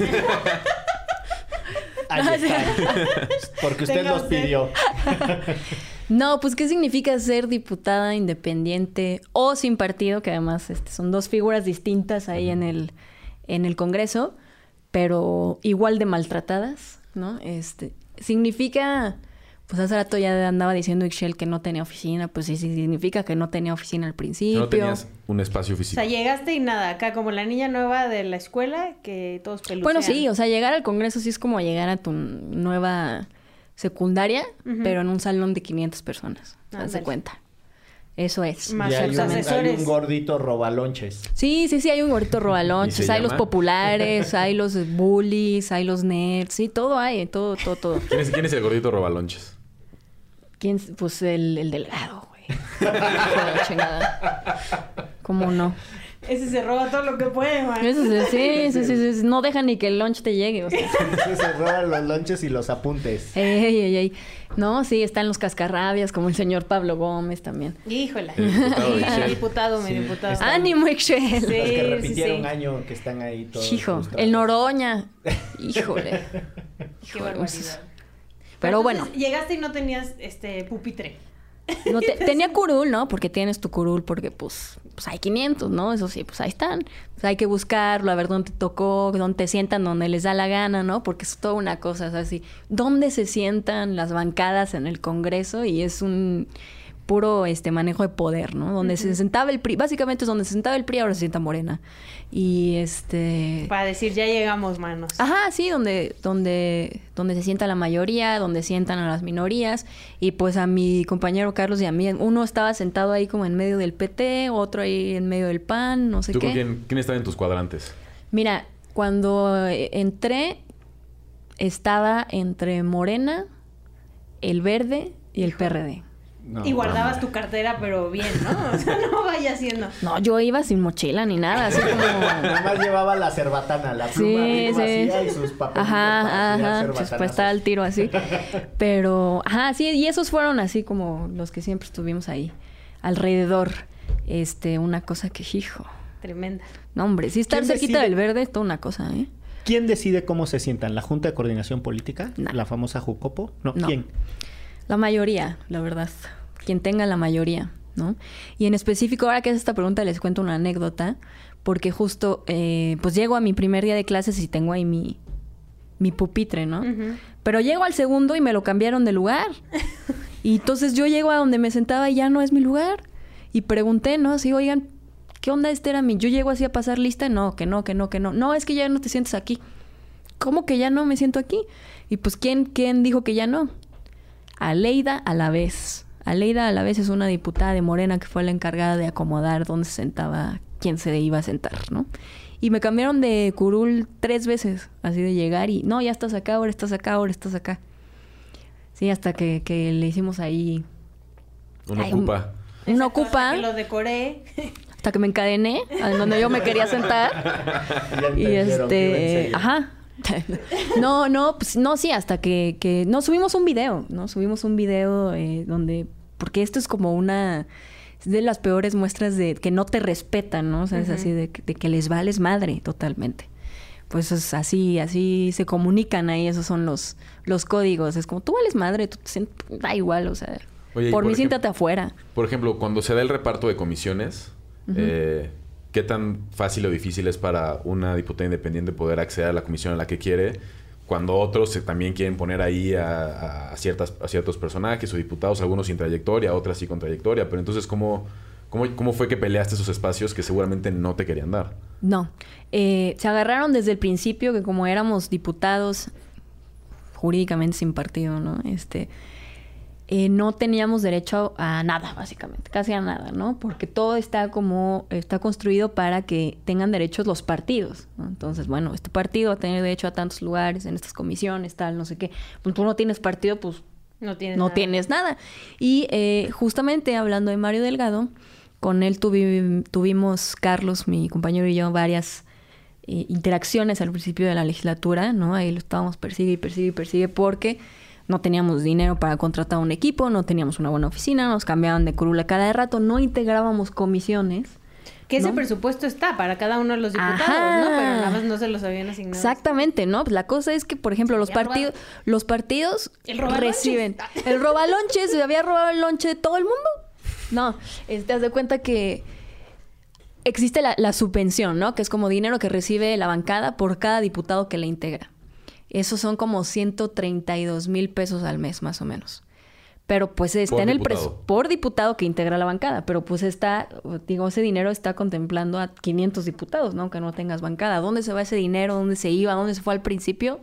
Ahí está. Porque usted Tenga los usted. pidió. No, pues ¿qué significa ser diputada independiente o sin partido? Que además este, son dos figuras distintas ahí en el, en el Congreso, pero igual de maltratadas, ¿no? Este, significa, pues hace rato ya andaba diciendo Ixchel que no tenía oficina, pues sí, significa que no tenía oficina al principio. no tenías un espacio O físico. sea, llegaste y nada, acá como la niña nueva de la escuela que todos pelucean. Bueno, sí, o sea, llegar al Congreso sí es como llegar a tu nueva secundaria, Ujú. pero en un salón de 500 personas. ¿Te das Ándale. cuenta? Eso es. Más Y hay, un, hay asesores. un gordito robalonches. Sí, sí, sí, hay un gordito ¿Y robalonches, hay los populares, hay los bullies, hay los nerds, sí, todo hay, todo, todo, todo. ¿Quién es, quién es el gordito robalonches? ¿Quién? Pues el, el delgado, güey. ¿Cómo no? Ese se roba todo lo que puede, man. Eso sí, sí, sí, sí, sí, no deja ni que el lunch te llegue, o sea. Entonces se roban los lonches y los apuntes. Ey, ey, ey. No, sí, están los cascarrabias, como el señor Pablo Gómez también. Híjole. El diputado de Sí, mi diputado, mi diputado. ¡Ánimo, Excel! Sí. los que repitieron sí. año que están ahí todos. Hijo, frustrados. el Noroña. Híjole. Qué Híjole, barbaridad. Pero Entonces, bueno, Llegaste y no tenías este pupitre. no te- tenía curul, ¿no? Porque tienes tu curul, porque pues, pues hay 500, ¿no? Eso sí, pues ahí están. Pues hay que buscarlo, a ver dónde tocó, dónde te sientan, donde les da la gana, ¿no? Porque es toda una cosa, es así. ¿Dónde se sientan las bancadas en el Congreso? Y es un puro este manejo de poder, ¿no? Donde se sentaba el PRI, básicamente es donde se sentaba el PRI, ahora se sienta Morena. Y este... Para decir, ya llegamos, manos. Ajá, sí, donde, donde, donde se sienta la mayoría, donde sientan a las minorías. Y pues a mi compañero Carlos y a mí, uno estaba sentado ahí como en medio del PT, otro ahí en medio del PAN, no sé ¿Tú qué. con quién, quién estaba en tus cuadrantes? Mira, cuando eh, entré, estaba entre Morena, el Verde y el PRD. No, y guardabas tu cartera, pero bien, ¿no? O sea, no vaya haciendo. No, yo iba sin mochila ni nada, así como... Nada más llevaba la cerbatana, la pluma Sí, sí. y sus papelitos Ajá, ajá, pues para estar al tiro así. Pero, ajá, sí, y esos fueron así como los que siempre estuvimos ahí, alrededor. Este, una cosa que, hijo. Tremenda. No, hombre, sí estar ¿Quién cerquita decide? del verde es toda una cosa, ¿eh? ¿Quién decide cómo se sientan? ¿La Junta de Coordinación Política? No. ¿La famosa Jucopo? No, No. ¿quién? La mayoría, la verdad. Quien tenga la mayoría, ¿no? Y en específico, ahora que es esta pregunta, les cuento una anécdota. Porque justo, eh, pues llego a mi primer día de clases y tengo ahí mi, mi pupitre, ¿no? Pero llego al segundo y me lo cambiaron de lugar. Y entonces yo llego a donde me sentaba y ya no es mi lugar. Y pregunté, ¿no? Así, oigan, ¿qué onda este era mi? Yo llego así a pasar lista. No, que no, que no, que no. No, es que ya no te sientes aquí. ¿Cómo que ya no me siento aquí? Y pues, ¿quién, quién dijo que ya no? Aleida a la vez. Aleida a la vez es una diputada de Morena que fue la encargada de acomodar dónde se sentaba, quién se iba a sentar, ¿no? Y me cambiaron de curul tres veces, así de llegar y, no, ya estás acá, ahora estás acá, ahora estás acá. Sí, hasta que, que le hicimos ahí... Uno Ay, ocupa. uno Exacto, ocupa hasta que lo decoré. hasta que me encadené, a donde yo me quería sentar. Y este, ajá. No, no, pues, no, sí, hasta que, que no subimos un video, ¿no? Subimos un video eh, donde, porque esto es como una es de las peores muestras de que no te respetan, ¿no? O sea, es así de, que- de que les vales madre totalmente. Pues es así, así se comunican ahí, esos son los, los códigos. Es como, tú vales madre, tú te sientes, da igual, o sea, Oye, por, por mí ejemplo- siéntate afuera. Por ejemplo, cuando se da el reparto de comisiones, eh, ¿qué tan fácil o difícil es para una diputada independiente poder acceder a la comisión a la que quiere? Cuando otros también quieren poner ahí a, ciertas, a ciertos personajes o diputados, algunos sin trayectoria, otras sí con trayectoria. Pero entonces, ¿cómo, cómo, cómo fue que peleaste esos espacios que seguramente no te querían dar? No. Eh, se agarraron desde el principio que como éramos diputados jurídicamente sin partido, ¿no? Este, eh, no teníamos derecho a nada, básicamente, casi a nada, ¿no? Porque todo está como, está construido para que tengan derechos los partidos, ¿no? Entonces, bueno, este partido va a tener derecho a tantos lugares, en estas comisiones, tal, no sé qué. Pues tú no tienes partido, pues No tienes no nada. tienes nada. Y eh, justamente hablando de Mario Delgado, con él tuvi- tuvimos, Carlos, mi compañero y yo, varias eh, interacciones al principio de la legislatura, ¿no? Ahí lo estábamos persigue y persigue y persigue porque no teníamos dinero para contratar un equipo, no teníamos una buena oficina, nos cambiaban de curula cada rato, no integrábamos comisiones. Que ese presupuesto está para cada uno de los diputados, Ajá. ¿no? Pero nada más no se los habían asignado. Exactamente, ¿no? Pues la cosa es que, por ejemplo, los partidos, los partidos El reciben. El robalonches, ¿se había robado el lonche de todo el mundo? No, este, te das de cuenta que existe la, la subvención, ¿no? Que es como dinero que recibe la bancada por cada diputado que la integra. Esos son como 132 mil pesos al mes, más o menos. Pero pues está Por en el diputado. presu- por diputado que integra la bancada, pero pues está, digo, ese dinero está contemplando a 500 diputados, ¿no? Aunque no tengas bancada. ¿Dónde se va ese dinero? ¿Dónde se iba? ¿Dónde se fue al principio?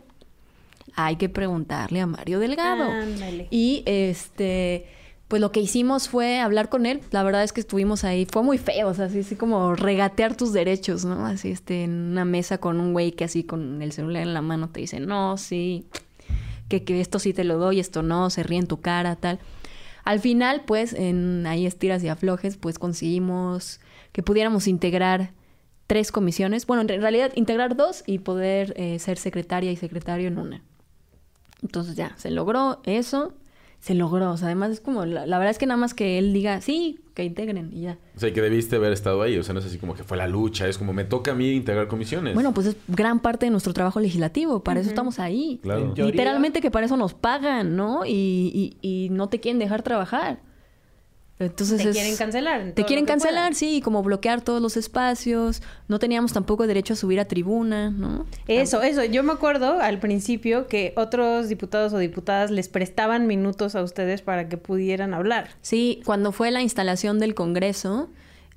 Hay que preguntarle a Mario Delgado. Ándale. Y este, pues lo que hicimos fue hablar con él. La verdad es que estuvimos ahí, fue muy feo, o sea, así, así como regatear tus derechos, ¿no? Así, este, en una mesa con un güey que así con el celular en la mano te dice, no, sí, que, que esto sí te lo doy, esto no, se ríe en tu cara, tal. Al final, pues, en ahí estiras y aflojes, pues conseguimos que pudiéramos integrar tres comisiones. Bueno, en realidad integrar dos y poder eh, ser secretaria y secretario en una. Entonces ya, se logró eso, se logró. O sea, además es como, la, la verdad es que nada más que él diga, sí, que integren y ya. O sea, que debiste haber estado ahí. O sea, no es así como que fue la lucha. Es como, me toca a mí integrar comisiones. Bueno, pues es gran parte de nuestro trabajo legislativo, para eso estamos ahí. Claro. Literalmente que para eso nos pagan, ¿no? Y, y- y no te quieren dejar trabajar. Entonces Te es- quieren cancelar. Te quieren cancelar, puedan. sí, como bloquear todos los espacios. No teníamos tampoco derecho a subir a tribuna, ¿no? Eso, eso. Yo me acuerdo al principio que otros diputados o diputadas les prestaban minutos a ustedes para que pudieran hablar. Sí, cuando fue la instalación del Congreso,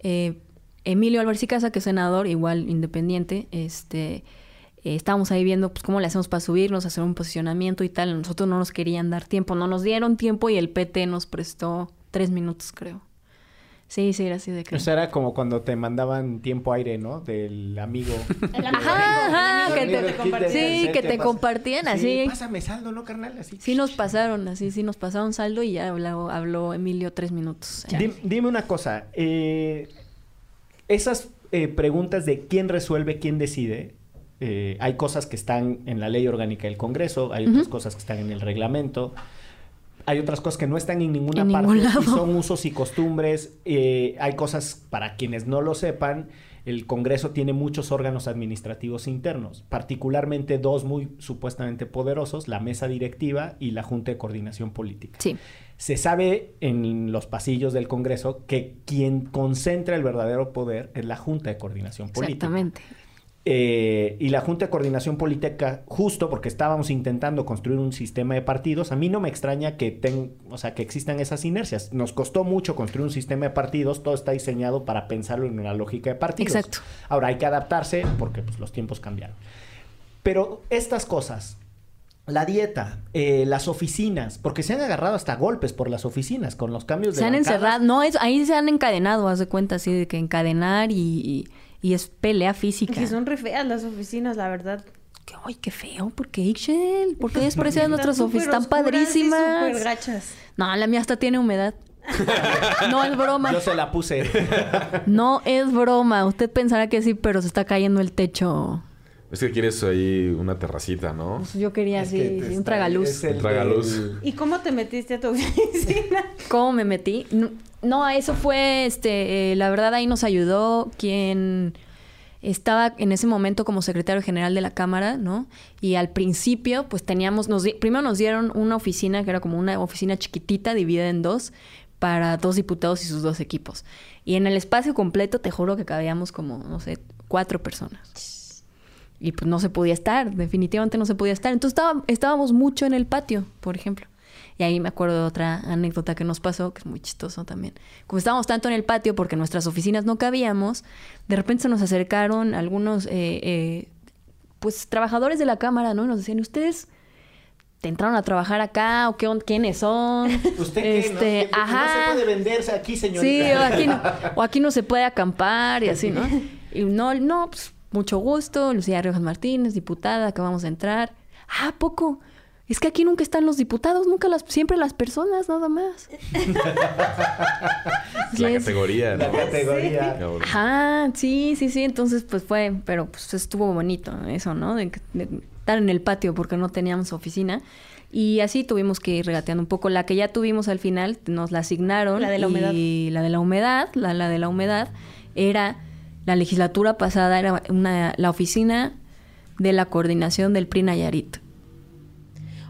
eh, Emilio Álvarez y Casa, que es senador, igual independiente, este, eh, estábamos ahí viendo pues, cómo le hacemos para subirnos, hacer un posicionamiento y tal. Nosotros no nos querían dar tiempo, no nos dieron tiempo y el PT nos prestó tres minutos, creo. Sí, sí, era así de que... Eso era como cuando te mandaban tiempo aire, ¿no? Del amigo. Ajá, ajá, que te, de sí, que te compartían Sí, así. pásame saldo, ¿no, carnal? Así. Sí nos pasaron, así, sí nos pasaron saldo y ya habló, habló Emilio tres minutos. Dim- dime una cosa. eh, esas eh, preguntas de quién resuelve, quién decide, eh, hay cosas que están en la ley orgánica del Congreso, hay otras cosas que están en el reglamento. Hay otras cosas que no están en ninguna En parte y son usos y costumbres. eh, hay cosas, para quienes no lo sepan, el Congreso tiene muchos órganos administrativos internos, particularmente dos muy supuestamente poderosos, la mesa directiva y la Junta de Coordinación Política. Sí. Se sabe en los pasillos del Congreso que quien concentra el verdadero poder es la Junta de Coordinación Política. Exactamente. Eh, y la Junta de Coordinación Política, justo porque estábamos intentando construir un sistema de partidos, a mí no me extraña que, ten, o sea, que existan esas inercias. Nos costó mucho construir un sistema de partidos, todo está diseñado para pensarlo en una lógica de partidos. Exacto. Ahora hay que adaptarse porque pues, los tiempos cambiaron. Pero estas cosas, la dieta, eh, las oficinas, porque se han agarrado hasta golpes por las oficinas con los cambios de Se han bancadas. encerrado, no, es, ahí se han encadenado, haz de cuenta, así de que encadenar y, y, y es pelea física. Que son re feas las oficinas, la verdad. Que, Ay, qué feo, ¿por qué, Ixchel? ¿Por qué desprecias Están nuestras oficinas? Están y padrísimas. súper gachas. No, la mía hasta tiene humedad. No es broma. Yo se la puse. No es broma. Usted pensará que sí, pero se está cayendo el techo. Es que quieres ahí una terracita, ¿no? Pues yo quería Es así, que está- un tragaluz. es Un tragaluz. del- ¿Y cómo te metiste a tu oficina? ¿Cómo me metí? No, no, eso fue, este, eh, la verdad ahí nos ayudó quien estaba en ese momento como secretario general de la Cámara, ¿no? Y al principio, pues teníamos, nos, di- primero nos dieron una oficina que era como una oficina chiquitita dividida en dos para dos diputados y sus dos equipos. Y en el espacio completo, te juro que cabíamos como, no sé, cuatro personas. Y pues no se podía estar, definitivamente no se podía estar. Entonces estábamos mucho en el patio, por ejemplo. Y ahí me acuerdo de otra anécdota que nos pasó, que es muy chistoso también. Como estábamos tanto en el patio porque nuestras oficinas no cabíamos, de repente se nos acercaron algunos, eh, eh, pues, trabajadores de la cámara, ¿no? Y nos decían, ¿ustedes te entraron a trabajar acá? ¿O qué, on- quiénes son? ¿Usted qué? Este, no? ¿Que- que ajá. No se puede venderse aquí, señorita. Sí, o aquí, no, o aquí no se puede acampar y así, ¿no? Y no, no, pues mucho gusto, Lucía Riojas Martínez, diputada, acabamos de entrar. Ah, ¿a poco. Es que aquí nunca están los diputados, nunca las, siempre las personas, nada más. Sí, La es- categoría, La ¿no? categoría. Cabrón. Ajá, sí, sí, sí. Entonces, pues fue, pero pues estuvo bonito eso, ¿no? De, de estar en el patio porque no teníamos oficina. Y así tuvimos que ir regateando un poco. La que ya tuvimos al final, nos la asignaron. La de la humedad. Y la de la humedad, la, la de la humedad, era la legislatura pasada, era una, la oficina de la coordinación del PRI Nayarit.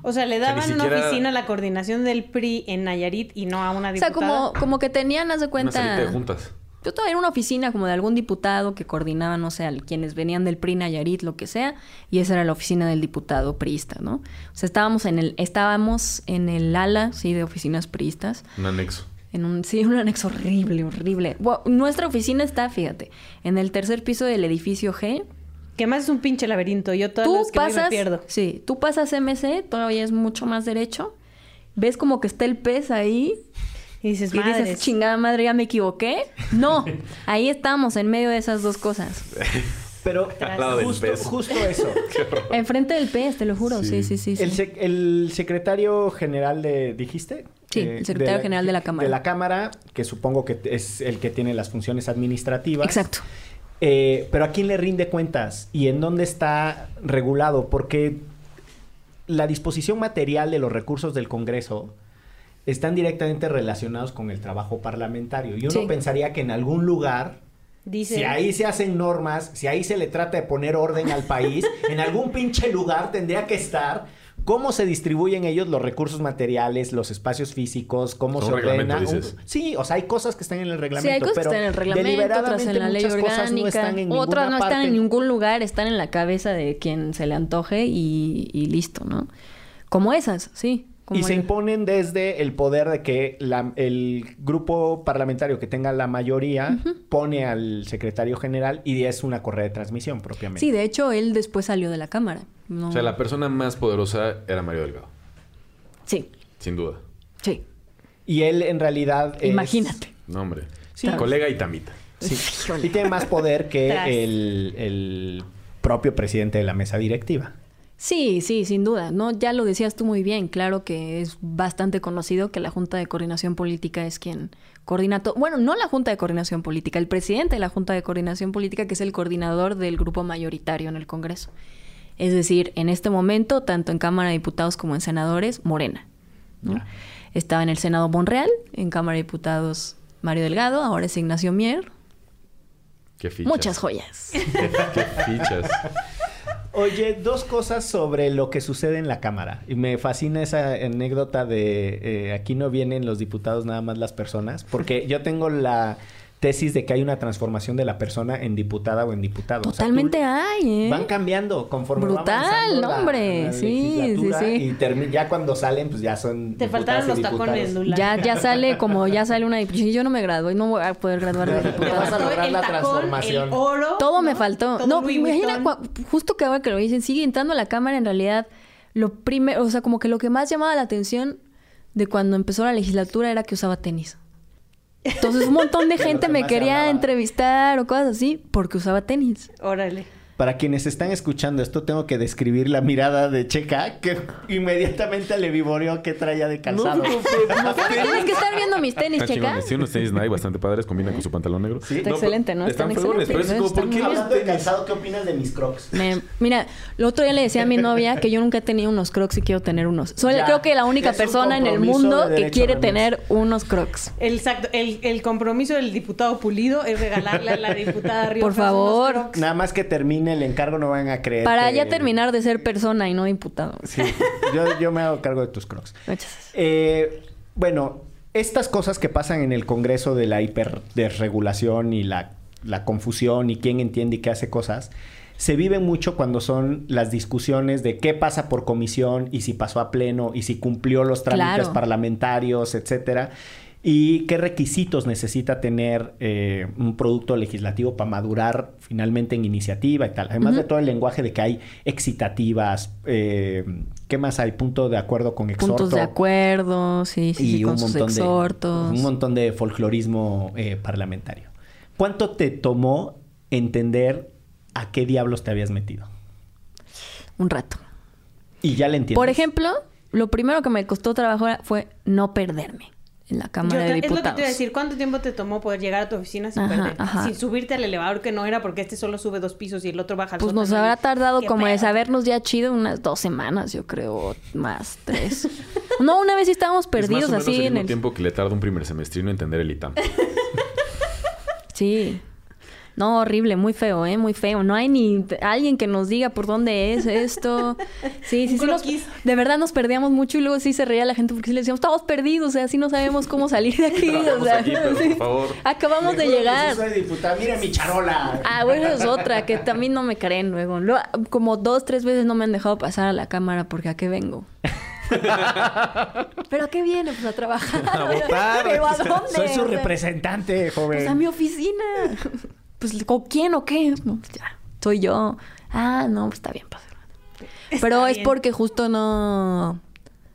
O sea, le sea, daban una siquiera- oficina a la coordinación del PRI en Nayarit y no a una O sea, diputada. como, como que tenían, haz de Una cuenta. salita de juntas. Yo estaba en una oficina como de algún diputado que coordinaba, no sé, a quienes venían del PRI Nayarit, lo que sea, y esa era la oficina del diputado priista, ¿no? O sea, estábamos en el, estábamos en el ala, sí, de oficinas priistas, Un anexo. en un, sí, un anexo horrible, horrible. Bueno, nuestra oficina está, fíjate, en el tercer piso del edificio G. Que más es un pinche laberinto. Yo todas Tú las que voy me pierdo. sí, tú pasas MC, todavía es mucho más derecho, ves como que está el pez ahí, Y dices, y dices, chingada madre, ya me equivoqué. No, ahí estamos en medio de esas dos cosas. Pero Al lado del justo, justo eso. Enfrente del pez, te lo juro. Sí, sí, sí. sí. El, sec- el secretario general de, ¿dijiste? Sí, Eh, el secretario general de la Cámara. De la Cámara, que supongo que es el que tiene las funciones administrativas. Exacto. Eh, pero ¿a quién le rinde cuentas? ¿Y en dónde está regulado? Porque la disposición material de los recursos del Congreso están directamente relacionados con el trabajo parlamentario. Y uno Sí. pensaría que en algún lugar Dice. si ahí se hacen normas, si ahí se le trata de poner orden al país, en algún pinche lugar tendría que estar cómo se distribuyen ellos los recursos materiales, los espacios físicos, cómo se ordena. un-. Sí, o sea, hay cosas que están en el reglamento. Sí, hay cosas que pero están en el reglamento, otras en la ley no orgánica, están en otras no están en ningún lugar, están en la cabeza de quien se le antoje y, y listo, ¿no? Como esas, sí. Como Y se imponen desde el poder de que la- el grupo parlamentario que tenga la mayoría pone al secretario general y es una correa de transmisión propiamente. Sí, de hecho, él después salió de la Cámara. No- O sea, la persona más poderosa era Mario Delgado. Sí, Sin duda. sí. Y él en realidad es- Imagínate. No, hombre. Sí. Colega y tamita. Sí. Y tiene más poder que el, el propio presidente de la mesa directiva. Sí, sí, sin duda. No, ya lo decías tú muy bien. Claro que es bastante conocido que la Junta de Coordinación Política es quien coordina todo. Bueno, no la Junta de Coordinación Política, el presidente de la Junta de Coordinación Política, que es el coordinador del grupo mayoritario en el Congreso. Es decir, en este momento, tanto en Cámara de Diputados como en senadores, Morena. Estaba en el Senado Monreal, en Cámara de Diputados Mario Delgado, ahora es Ignacio Mier. Qué fichas. Muchas joyas. Qué, qué fichas. Oye, dos cosas sobre lo que sucede en la Cámara. Y me fascina esa anécdota de eh, aquí no vienen los diputados, nada más las personas. Porque yo tengo la tesis de que hay una transformación de la persona en diputada o en diputado. O sea, tú- Totalmente hay, ¿eh? Van cambiando conforme va Brutal, la- hombre. la Sí, legislatura sí, sí. Y ya cuando salen, pues ya son Te faltaron los tacones, Lula. Ya, ya sale como ya sale una diputación. Yo no me gradué, no voy a poder graduar de diputada. vas a lograr El la tacón, transformación. El oro. Todo me faltó. Todo no, imagina, justo que ahora que lo dicen, sigue entrando a la cámara, en realidad, lo primero, o sea, como que lo que más llamaba la atención de cuando empezó la legislatura era que usaba tenis. Entonces un montón de gente me quería entrevistar o cosas así porque usaba tenis. Órale. Para quienes están escuchando esto, tengo que describir la mirada de Checa, que inmediatamente le vivoreó que traía de calzado. Tienes que estar viendo mis tenis, checa. chingones. Sí, unos tenis Nike bastante padres, combinan con su pantalón negro. Sí. Está excelente, ¿no? Están, Están fregones, pero es como, ¿por qué Hablando de calzado, ¿qué opinas de mis crocs? Me- mira, el otro día le decía a mi novia que yo nunca he tenido unos crocs y quiero tener unos. Soy Ya, creo que la única persona en el mundo de que quiere tener unos crocs. Exacto, el, el compromiso del diputado Pulido es regalarle a la diputada Riojas Por favor. unos Crocs. Nada más que termine el encargo, no van a creer. Para que- ya terminar de ser persona y no diputado. Sí, yo, yo me hago cargo de tus crocs. Muchas. Eh, bueno, estas cosas que pasan en el Congreso de la hiperdesregulación y la, la confusión y quién entiende y qué hace cosas, se vive mucho cuando son las discusiones de qué pasa por comisión y si pasó a pleno y si cumplió los trámites Claro. parlamentarios, etcétera. Y qué requisitos necesita tener eh, un producto legislativo para madurar finalmente en iniciativa y tal. Además de todo el lenguaje de que hay excitativas, eh, ¿qué más hay? Punto de acuerdo con exhorto. Puntos de acuerdo, sí, sí, sí, con sus exhortos. de un montón de folclorismo eh, parlamentario. ¿Cuánto te tomó entender a qué diablos te habías metido? Un rato. Y ya le entiendo. Por ejemplo, lo primero que me costó trabajo fue no perderme en la Yo Cámara te- de es lo que te Diputados. iba a decir. ¿Cuánto tiempo te tomó poder llegar a tu oficina sin Ajá, perder? ajá. Sin subirte al elevador que no era porque este solo sube dos pisos y el otro baja al Pues nos habrá tardado ¿Qué como de sabernos ya chido unas dos semanas, yo creo, más, tres. no, una vez sí estábamos Es perdidos más o menos así el en el... tiempo que le tarda un primer semestrino entender el ITAM. Sí. No, horrible, muy feo, ¿eh? Muy feo. No hay ni alguien que nos diga por dónde es esto. Sí, sí, sí. nos- de verdad nos perdíamos mucho y luego sí se reía la gente porque sí le decíamos, estamos perdidos, o sea, sí no sabemos cómo salir de aquí. o sea, aquí, pero por favor. Acabamos de llegar. soy diputada. Mira mi charola. Ah, bueno, es otra, que también no me creen luego. Luego, Como dos, tres veces no me han dejado pasar a la cámara porque a qué vengo. ¿Pero a qué viene? Pues a trabajar. A votar. ¿Pero a dónde? Soy su representante, joven. Pues a mi oficina. Pues, ¿con quién o qué? No, pues, ya, soy yo. Ah, no, pues está bien, padre. Está Pero es porque justo no...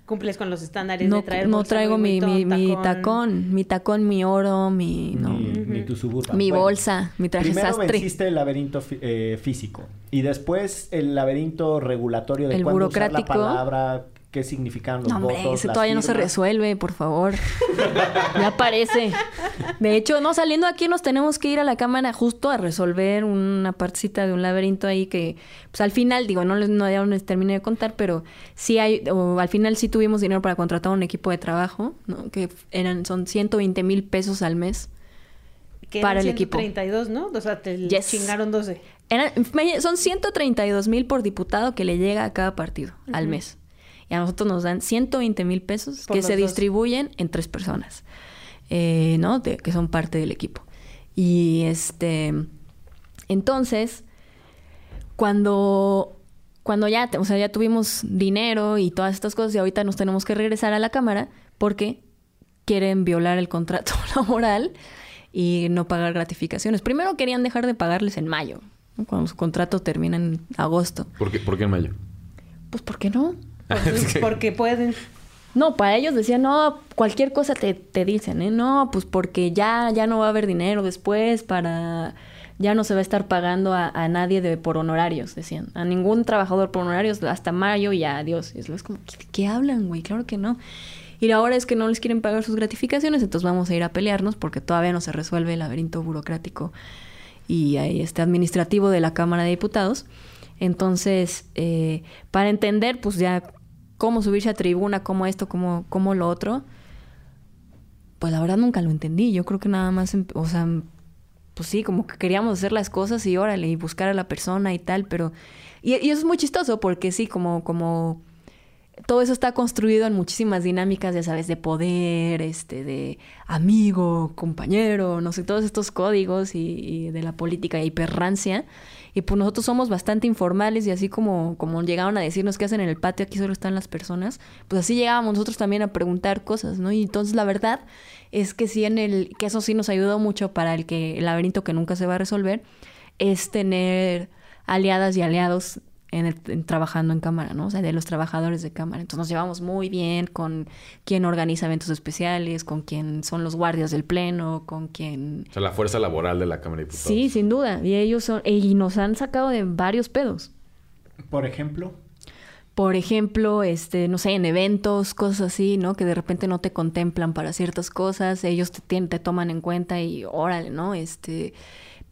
Cumples con los estándares No, de traer no traigo mi, mi, tacón. Mi tacón, mi oro, mi... No, Ni, ni tu suburban. Mi Bueno, bolsa, mi traje Primero sastre. venciste el laberinto fí- eh, físico y después el laberinto regulatorio de El cuándo usar la burocrático. palabra, qué significan los No, hombre, votos, ese las todavía no se resuelve, por favor. ya parece. De hecho, no, saliendo aquí nos tenemos que ir a la cámara justo a resolver una partecita de un laberinto ahí que, pues al final, digo, no les, no, ya les terminé de contar, pero sí hay, o al final sí tuvimos dinero para contratar un equipo de trabajo, ¿no? Que eran, son 120 mil pesos al mes. Que para eran el equipo. 132, ¿no? O sea, te Yes. chingaron 12. Eran- son 132 mil por diputado que le llega a cada partido al mes. Y a nosotros nos dan 120 mil pesos Por que se dos. distribuyen en tres personas, eh, ¿no? De- que son parte del equipo. Y este, entonces, cuando, cuando ya, te- o sea, ya tuvimos dinero y todas estas cosas y ahorita nos tenemos que regresar a la cámara porque quieren violar el contrato laboral y no pagar gratificaciones. Primero querían dejar de pagarles en mayo, ¿no? cuando su contrato termina en agosto. ¿Por qué, por qué en mayo? Pues ¿por qué no? Pues, porque pueden. No, para ellos decían, no, cualquier cosa te, te dicen, ¿eh? No, pues porque ya, ya no va a haber dinero después para... Ya no se va a estar pagando a, a nadie de, por honorarios, decían. A ningún trabajador por honorarios hasta mayo y ya, adiós. Y es es como, ¿qué, qué hablan, güey? Claro que no. Y ahora es que no les quieren pagar sus gratificaciones, entonces vamos a ir a pelearnos porque todavía no se resuelve el laberinto burocrático y ahí este administrativo de la Cámara de Diputados. Entonces, eh, para entender, pues ya cómo subirse a tribuna, cómo esto, cómo, cómo lo otro, pues la verdad nunca lo entendí. Yo creo que nada más, o sea, pues sí, como que queríamos hacer las cosas y órale, y buscar a la persona y tal, pero... Y, y eso es muy chistoso porque sí, como, como todo eso está construido en muchísimas dinámicas, ya sabes, de poder, este, de amigo, compañero, no sé, todos estos códigos y, de la política y perrancia. Y pues nosotros somos bastante informales y así como, como llegaban a decirnos qué hacen en el patio, aquí solo están las personas, pues así llegábamos nosotros también a preguntar cosas, ¿no? Y entonces la verdad es que sí en el, que eso sí nos ayudó mucho para el que el laberinto que nunca se va a resolver, es tener aliadas y aliados en el- en- trabajando en cámara, ¿no? O sea, de los trabajadores de cámara. Entonces nos llevamos muy bien con quien organiza eventos especiales, con quien son los guardias del pleno, con quien... O sea, la fuerza laboral de la Cámara de Diputados. Sí, sin duda. Y ellos son... Y nos han sacado de varios pedos. Por ejemplo. Por ejemplo, este, no sé, en eventos, cosas así, ¿no? Que de repente no te contemplan para ciertas cosas, ellos te, tienen- te toman en cuenta y órale, ¿no? Este,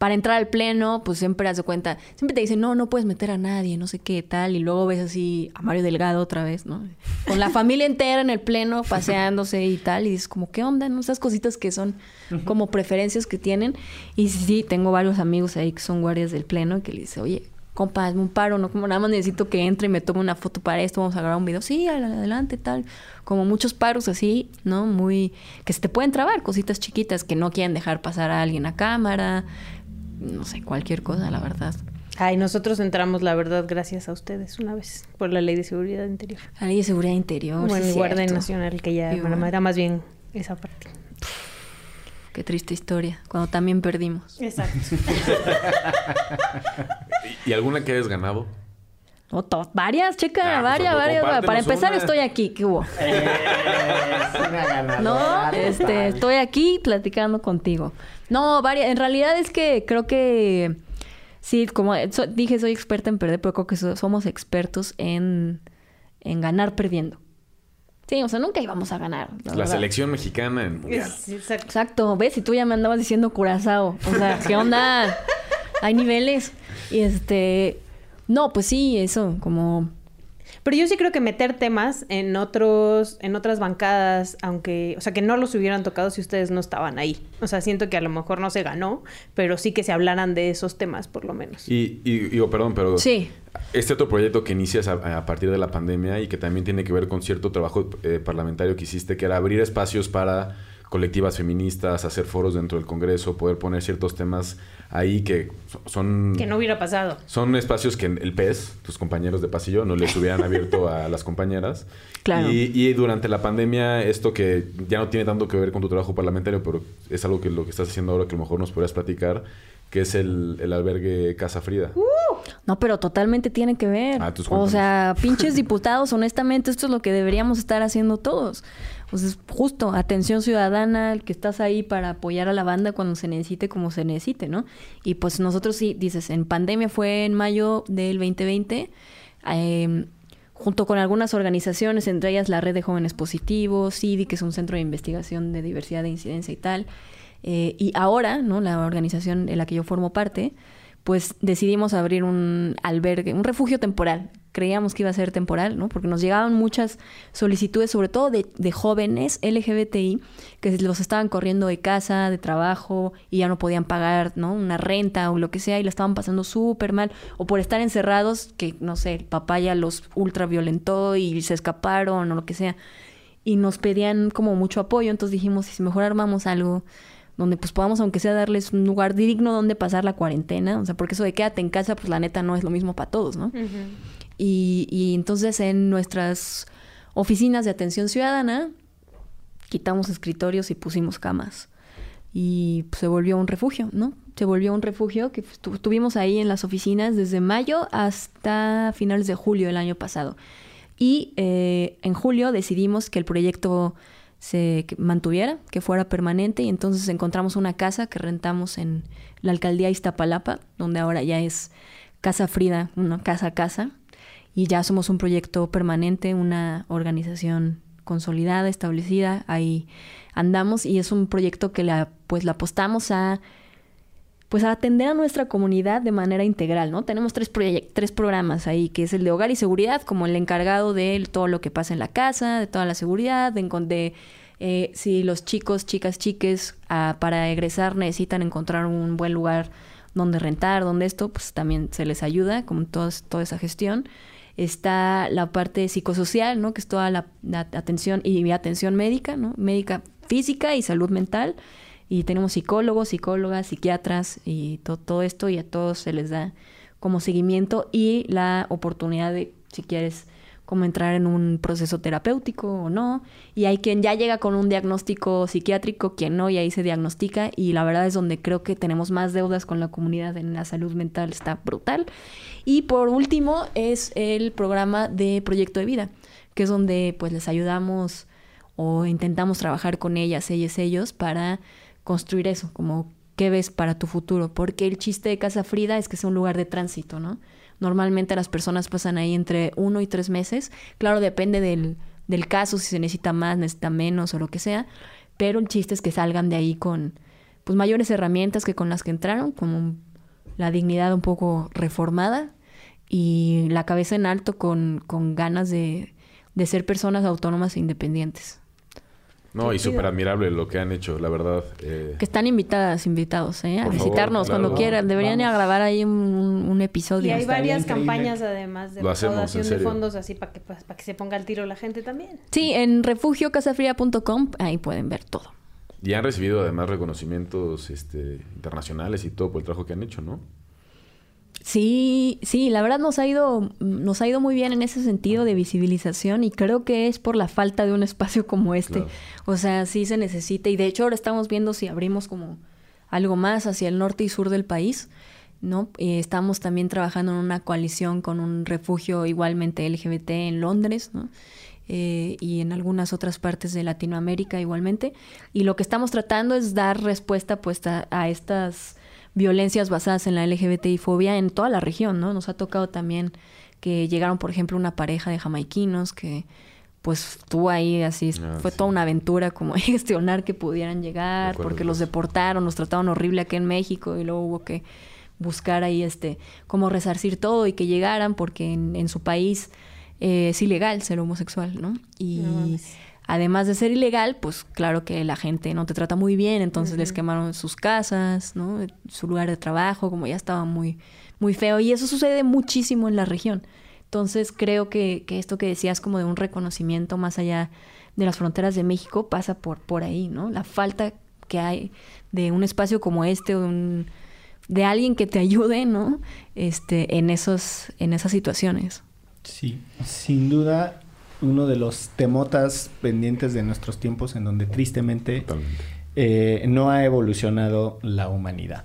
para entrar al pleno, pues siempre haz de cuenta, siempre te dicen, no, no puedes meter a nadie, no sé qué, tal, y luego ves así a Mario Delgado otra vez, ¿no? Con la familia entera en el pleno, paseándose y tal, y dices como, ¿qué onda? ¿No? Esas cositas que son como preferencias que tienen. Y sí, tengo varios amigos ahí que son guardias del pleno que le dicen, oye, compa, hazme un paro, ¿no? Como nada más necesito que entre y me tome una foto para esto, vamos a grabar un video. Sí, al- adelante, tal. Como muchos paros así, ¿no? Muy... que se te pueden trabar, cositas chiquitas que no quieren dejar pasar a alguien a cámara, no sé, cualquier cosa, la verdad. Ay, nosotros entramos, la verdad, gracias a ustedes una vez por la ley de seguridad interior. La ley de seguridad interior. bueno, sí, el Guardia cierto. Nacional, que ya bueno, era más bien esa parte. Qué triste historia, cuando también perdimos. Exacto. ¿Y, y alguna que hayas ganado? O to- varias, checa, Ah, varias, pues, varias. Para empezar, una. estoy aquí, ¿qué hubo? Es una ganadora No, este, estoy aquí platicando contigo. No, varias. En realidad es que creo que sí, como so- dije, soy experta en perder, pero creo que so- somos expertos en, en ganar perdiendo. Sí, o sea, nunca íbamos a ganar. la selección mexicana en mundial. Es- exacto. Exacto, ves, y tú ya me andabas diciendo curazao. O sea, ¿qué onda? Hay niveles. Y este. No, pues sí, eso, como. Pero yo sí creo que meter temas en otros, en otras bancadas, aunque, o sea, que no los hubieran tocado si ustedes no estaban ahí. O sea, siento que a lo mejor no se ganó, pero sí que se hablaran de esos temas, por lo menos. Y, y digo, perdón, pero Sí. este otro proyecto que inicias a, a partir de la pandemia y que también tiene que ver con cierto trabajo eh, parlamentario que hiciste, que era abrir espacios para colectivas feministas, hacer foros dentro del Congreso, poder poner ciertos temas ahí que so- son... Que no hubiera pasado. Son espacios que el PES, tus compañeros de pasillo, no les hubieran abierto a las compañeras. Claro. Y, y durante la pandemia, esto que ya no tiene tanto que ver con tu trabajo parlamentario, pero es algo que lo que estás haciendo ahora que a lo mejor nos podrías platicar, que es el, el albergue Casa Frida. No, pero totalmente tiene que ver. Ah, o sea, pinches diputados, honestamente, esto es lo que deberíamos estar haciendo todos. O sea, es justo, atención ciudadana, que estás ahí para apoyar a la banda cuando se necesite, como se necesite, ¿no? Y pues nosotros sí, dices, en pandemia fue en mayo del 2020, eh, junto con algunas organizaciones, entre ellas la Red de Jóvenes Positivos, CIDI, que es un centro de investigación de diversidad de incidencia y tal, eh, y ahora, ¿no? La organización en la que yo formo parte, pues decidimos abrir un albergue, un refugio temporal. Creíamos que iba a ser temporal, ¿no? Porque nos llegaban muchas solicitudes, sobre todo de, de jóvenes LGBTI, que los estaban corriendo de casa, de trabajo, y ya no podían pagar, ¿no? Una renta o lo que sea, y la estaban pasando súper mal. O por estar encerrados, que, no sé, el papá ya los ultra violentó y se escaparon o lo que sea. Y nos pedían como mucho apoyo, entonces dijimos, si mejor armamos algo donde pues podamos aunque sea darles un lugar digno donde pasar la cuarentena, o sea, porque eso de quédate en casa, pues la neta no es lo mismo para todos, ¿no? y, y entonces en nuestras oficinas de atención ciudadana quitamos escritorios y pusimos camas y pues, se volvió un refugio, ¿no? Se volvió un refugio que pues, tu- tuvimos ahí en las oficinas desde mayo hasta finales de julio del año pasado. Y eh, en julio decidimos que el proyecto se mantuviera, que fuera permanente, y entonces encontramos una casa que rentamos en la alcaldía Iztapalapa, donde ahora ya es Casa Frida, una casa a casa, y ya somos un proyecto permanente, una organización consolidada, establecida, ahí andamos, y es un proyecto que la, pues, la apostamos a pues a atender a nuestra comunidad de manera integral, ¿no? Tenemos tres, tres programas ahí, que es el de hogar y seguridad, como el encargado de todo lo que pasa en la casa, de toda la seguridad, de, de, eh, si los chicos, chicas, chiques, ah, para egresar necesitan encontrar un buen lugar donde rentar, donde esto, pues también se les ayuda, todas- toda esa gestión. Está la parte psicosocial, ¿no? Que es toda la, la atención y atención médica, ¿no? Médica física y salud mental. Y tenemos psicólogos, psicólogas, psiquiatras y to- todo esto y a todos se les da como seguimiento y la oportunidad de, si quieres, cómo entrar en un proceso terapéutico o no. Y hay quien ya llega con un diagnóstico psiquiátrico, quien no, y ahí se diagnostica. Y la verdad es donde creo que tenemos más deudas con la comunidad en la salud mental, está brutal. Y por último es el programa de Proyecto de Vida, que es donde pues les ayudamos o intentamos trabajar con ellas, ellas, ellos, para construir eso, como qué ves para tu futuro. Porque el chiste de Casa Frida es que es un lugar de tránsito, ¿no? Normalmente las personas pasan ahí entre uno y tres meses. Claro, depende del, del caso, si se necesita más, necesita menos o lo que sea. Pero el chiste es que salgan de ahí con pues mayores herramientas que con las que entraron, como la dignidad un poco reformada y la cabeza en alto con, con ganas de, de ser personas autónomas e independientes. No, Qué y súper admirable lo que han hecho, la verdad. eh, Que están invitadas, invitados, ¿eh? A Por favor, visitarnos claro. cuando quieran. Deberían ir a Vamos. grabar ahí un, un episodio. Y hay varias increíble. campañas además de Lo hacemos, de fondos así para que, pues, para que se ponga al tiro la gente también. Sí, en refugiocasafría.com, ahí pueden ver todo. y han recibido además reconocimientos este, internacionales y todo por el trabajo que han hecho, ¿no? Sí, sí, la verdad nos ha ido, nos ha ido muy bien en ese sentido de visibilización y creo que es por la falta de un espacio como este. Claro. O sea, sí se necesita y de hecho ahora estamos viendo si abrimos como algo más hacia el norte y sur del país, ¿no? Eh, estamos también trabajando en una coalición con un refugio igualmente LGBT en Londres, ¿no? Eh, y en algunas otras partes de Latinoamérica igualmente. Y lo que estamos tratando es dar respuesta pues a, a estas violencias basadas en la LGBTI fobia en toda la región, ¿no? Nos ha tocado también que llegaron, por ejemplo, una pareja de jamaiquinos que pues estuvo ahí así, Ah, fue sí. toda una aventura como gestionar que pudieran llegar, porque los deportaron, los trataron horrible aquí en México y luego hubo que buscar ahí este cómo resarcir todo y que llegaran porque en, en su país eh, es ilegal ser homosexual, ¿no? Y No. Además de ser ilegal, pues claro que la gente no te trata muy bien, entonces les quemaron sus casas, ¿no? Su lugar de trabajo, como ya estaba muy, muy feo. Y eso sucede muchísimo en la región. Entonces creo que, que esto que decías como de un reconocimiento más allá de las fronteras de México pasa por, por ahí, ¿no? La falta que hay de un espacio como este, de, un- de alguien que te ayude, ¿no? Este, en esos, en esas situaciones. Sí, sin duda uno de los temotas pendientes de nuestros tiempos en donde tristemente eh, no ha evolucionado la humanidad.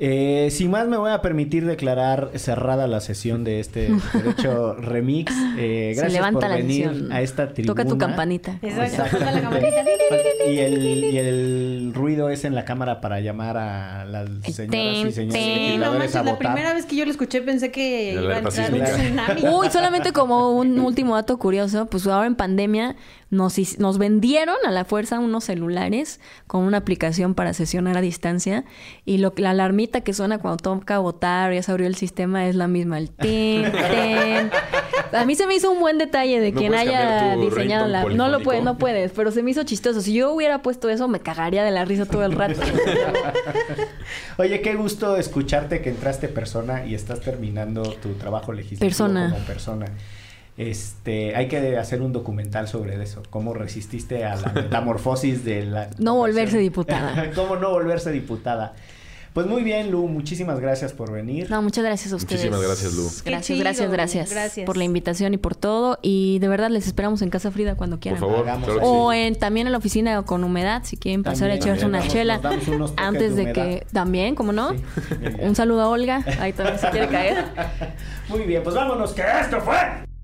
Eh, sin más me voy a permitir declarar cerrada la sesión de este derecho remix. Eh, Se gracias levanta por la venir a esta tribuna. Toca tu campanita. Exacto. Toca la Exactamente. campanita. Y el, y el ruido es en la cámara para llamar a las señoras y ten, señores ten. Sí, no manches, a la votar. primera vez que yo lo escuché pensé que iba a entrar un tsunami. Uy, solamente como un último dato curioso, pues ahora en pandemia nos, nos vendieron a la fuerza unos celulares con una aplicación para sesionar a distancia y lo, la alarmita que suena cuando toca votar, ya se abrió el sistema, es la misma, el tin, tin. A mí se me hizo un buen detalle de ¿No quien haya diseñado la... No lo puedes, no puedes, pero se me hizo chistoso. Si yo hubiera puesto eso, me cagaría de la risa todo el rato. Oye, qué gusto escucharte que entraste persona y estás terminando tu trabajo legislativo Persona. como persona. Este, hay que hacer un documental sobre eso, cómo resististe a la metamorfosis de la No volverse diputada. cómo no volverse diputada. Pues muy bien, Lu, muchísimas gracias por venir. No, muchas gracias a ustedes. Muchísimas gracias, Lu. Gracias, gracias, gracias, gracias. por la invitación y por todo. Y de verdad les esperamos en Casa Frida cuando Por quieran. favor, Hagamos claro O sí. en, también en la oficina con humedad, si quieren pasar También, a echarse una chela. damos unos toques Antes de de, que. También, como no. Sí. Un saludo a Olga. Ahí también se quiere caer. Muy bien, pues vámonos, que esto fue.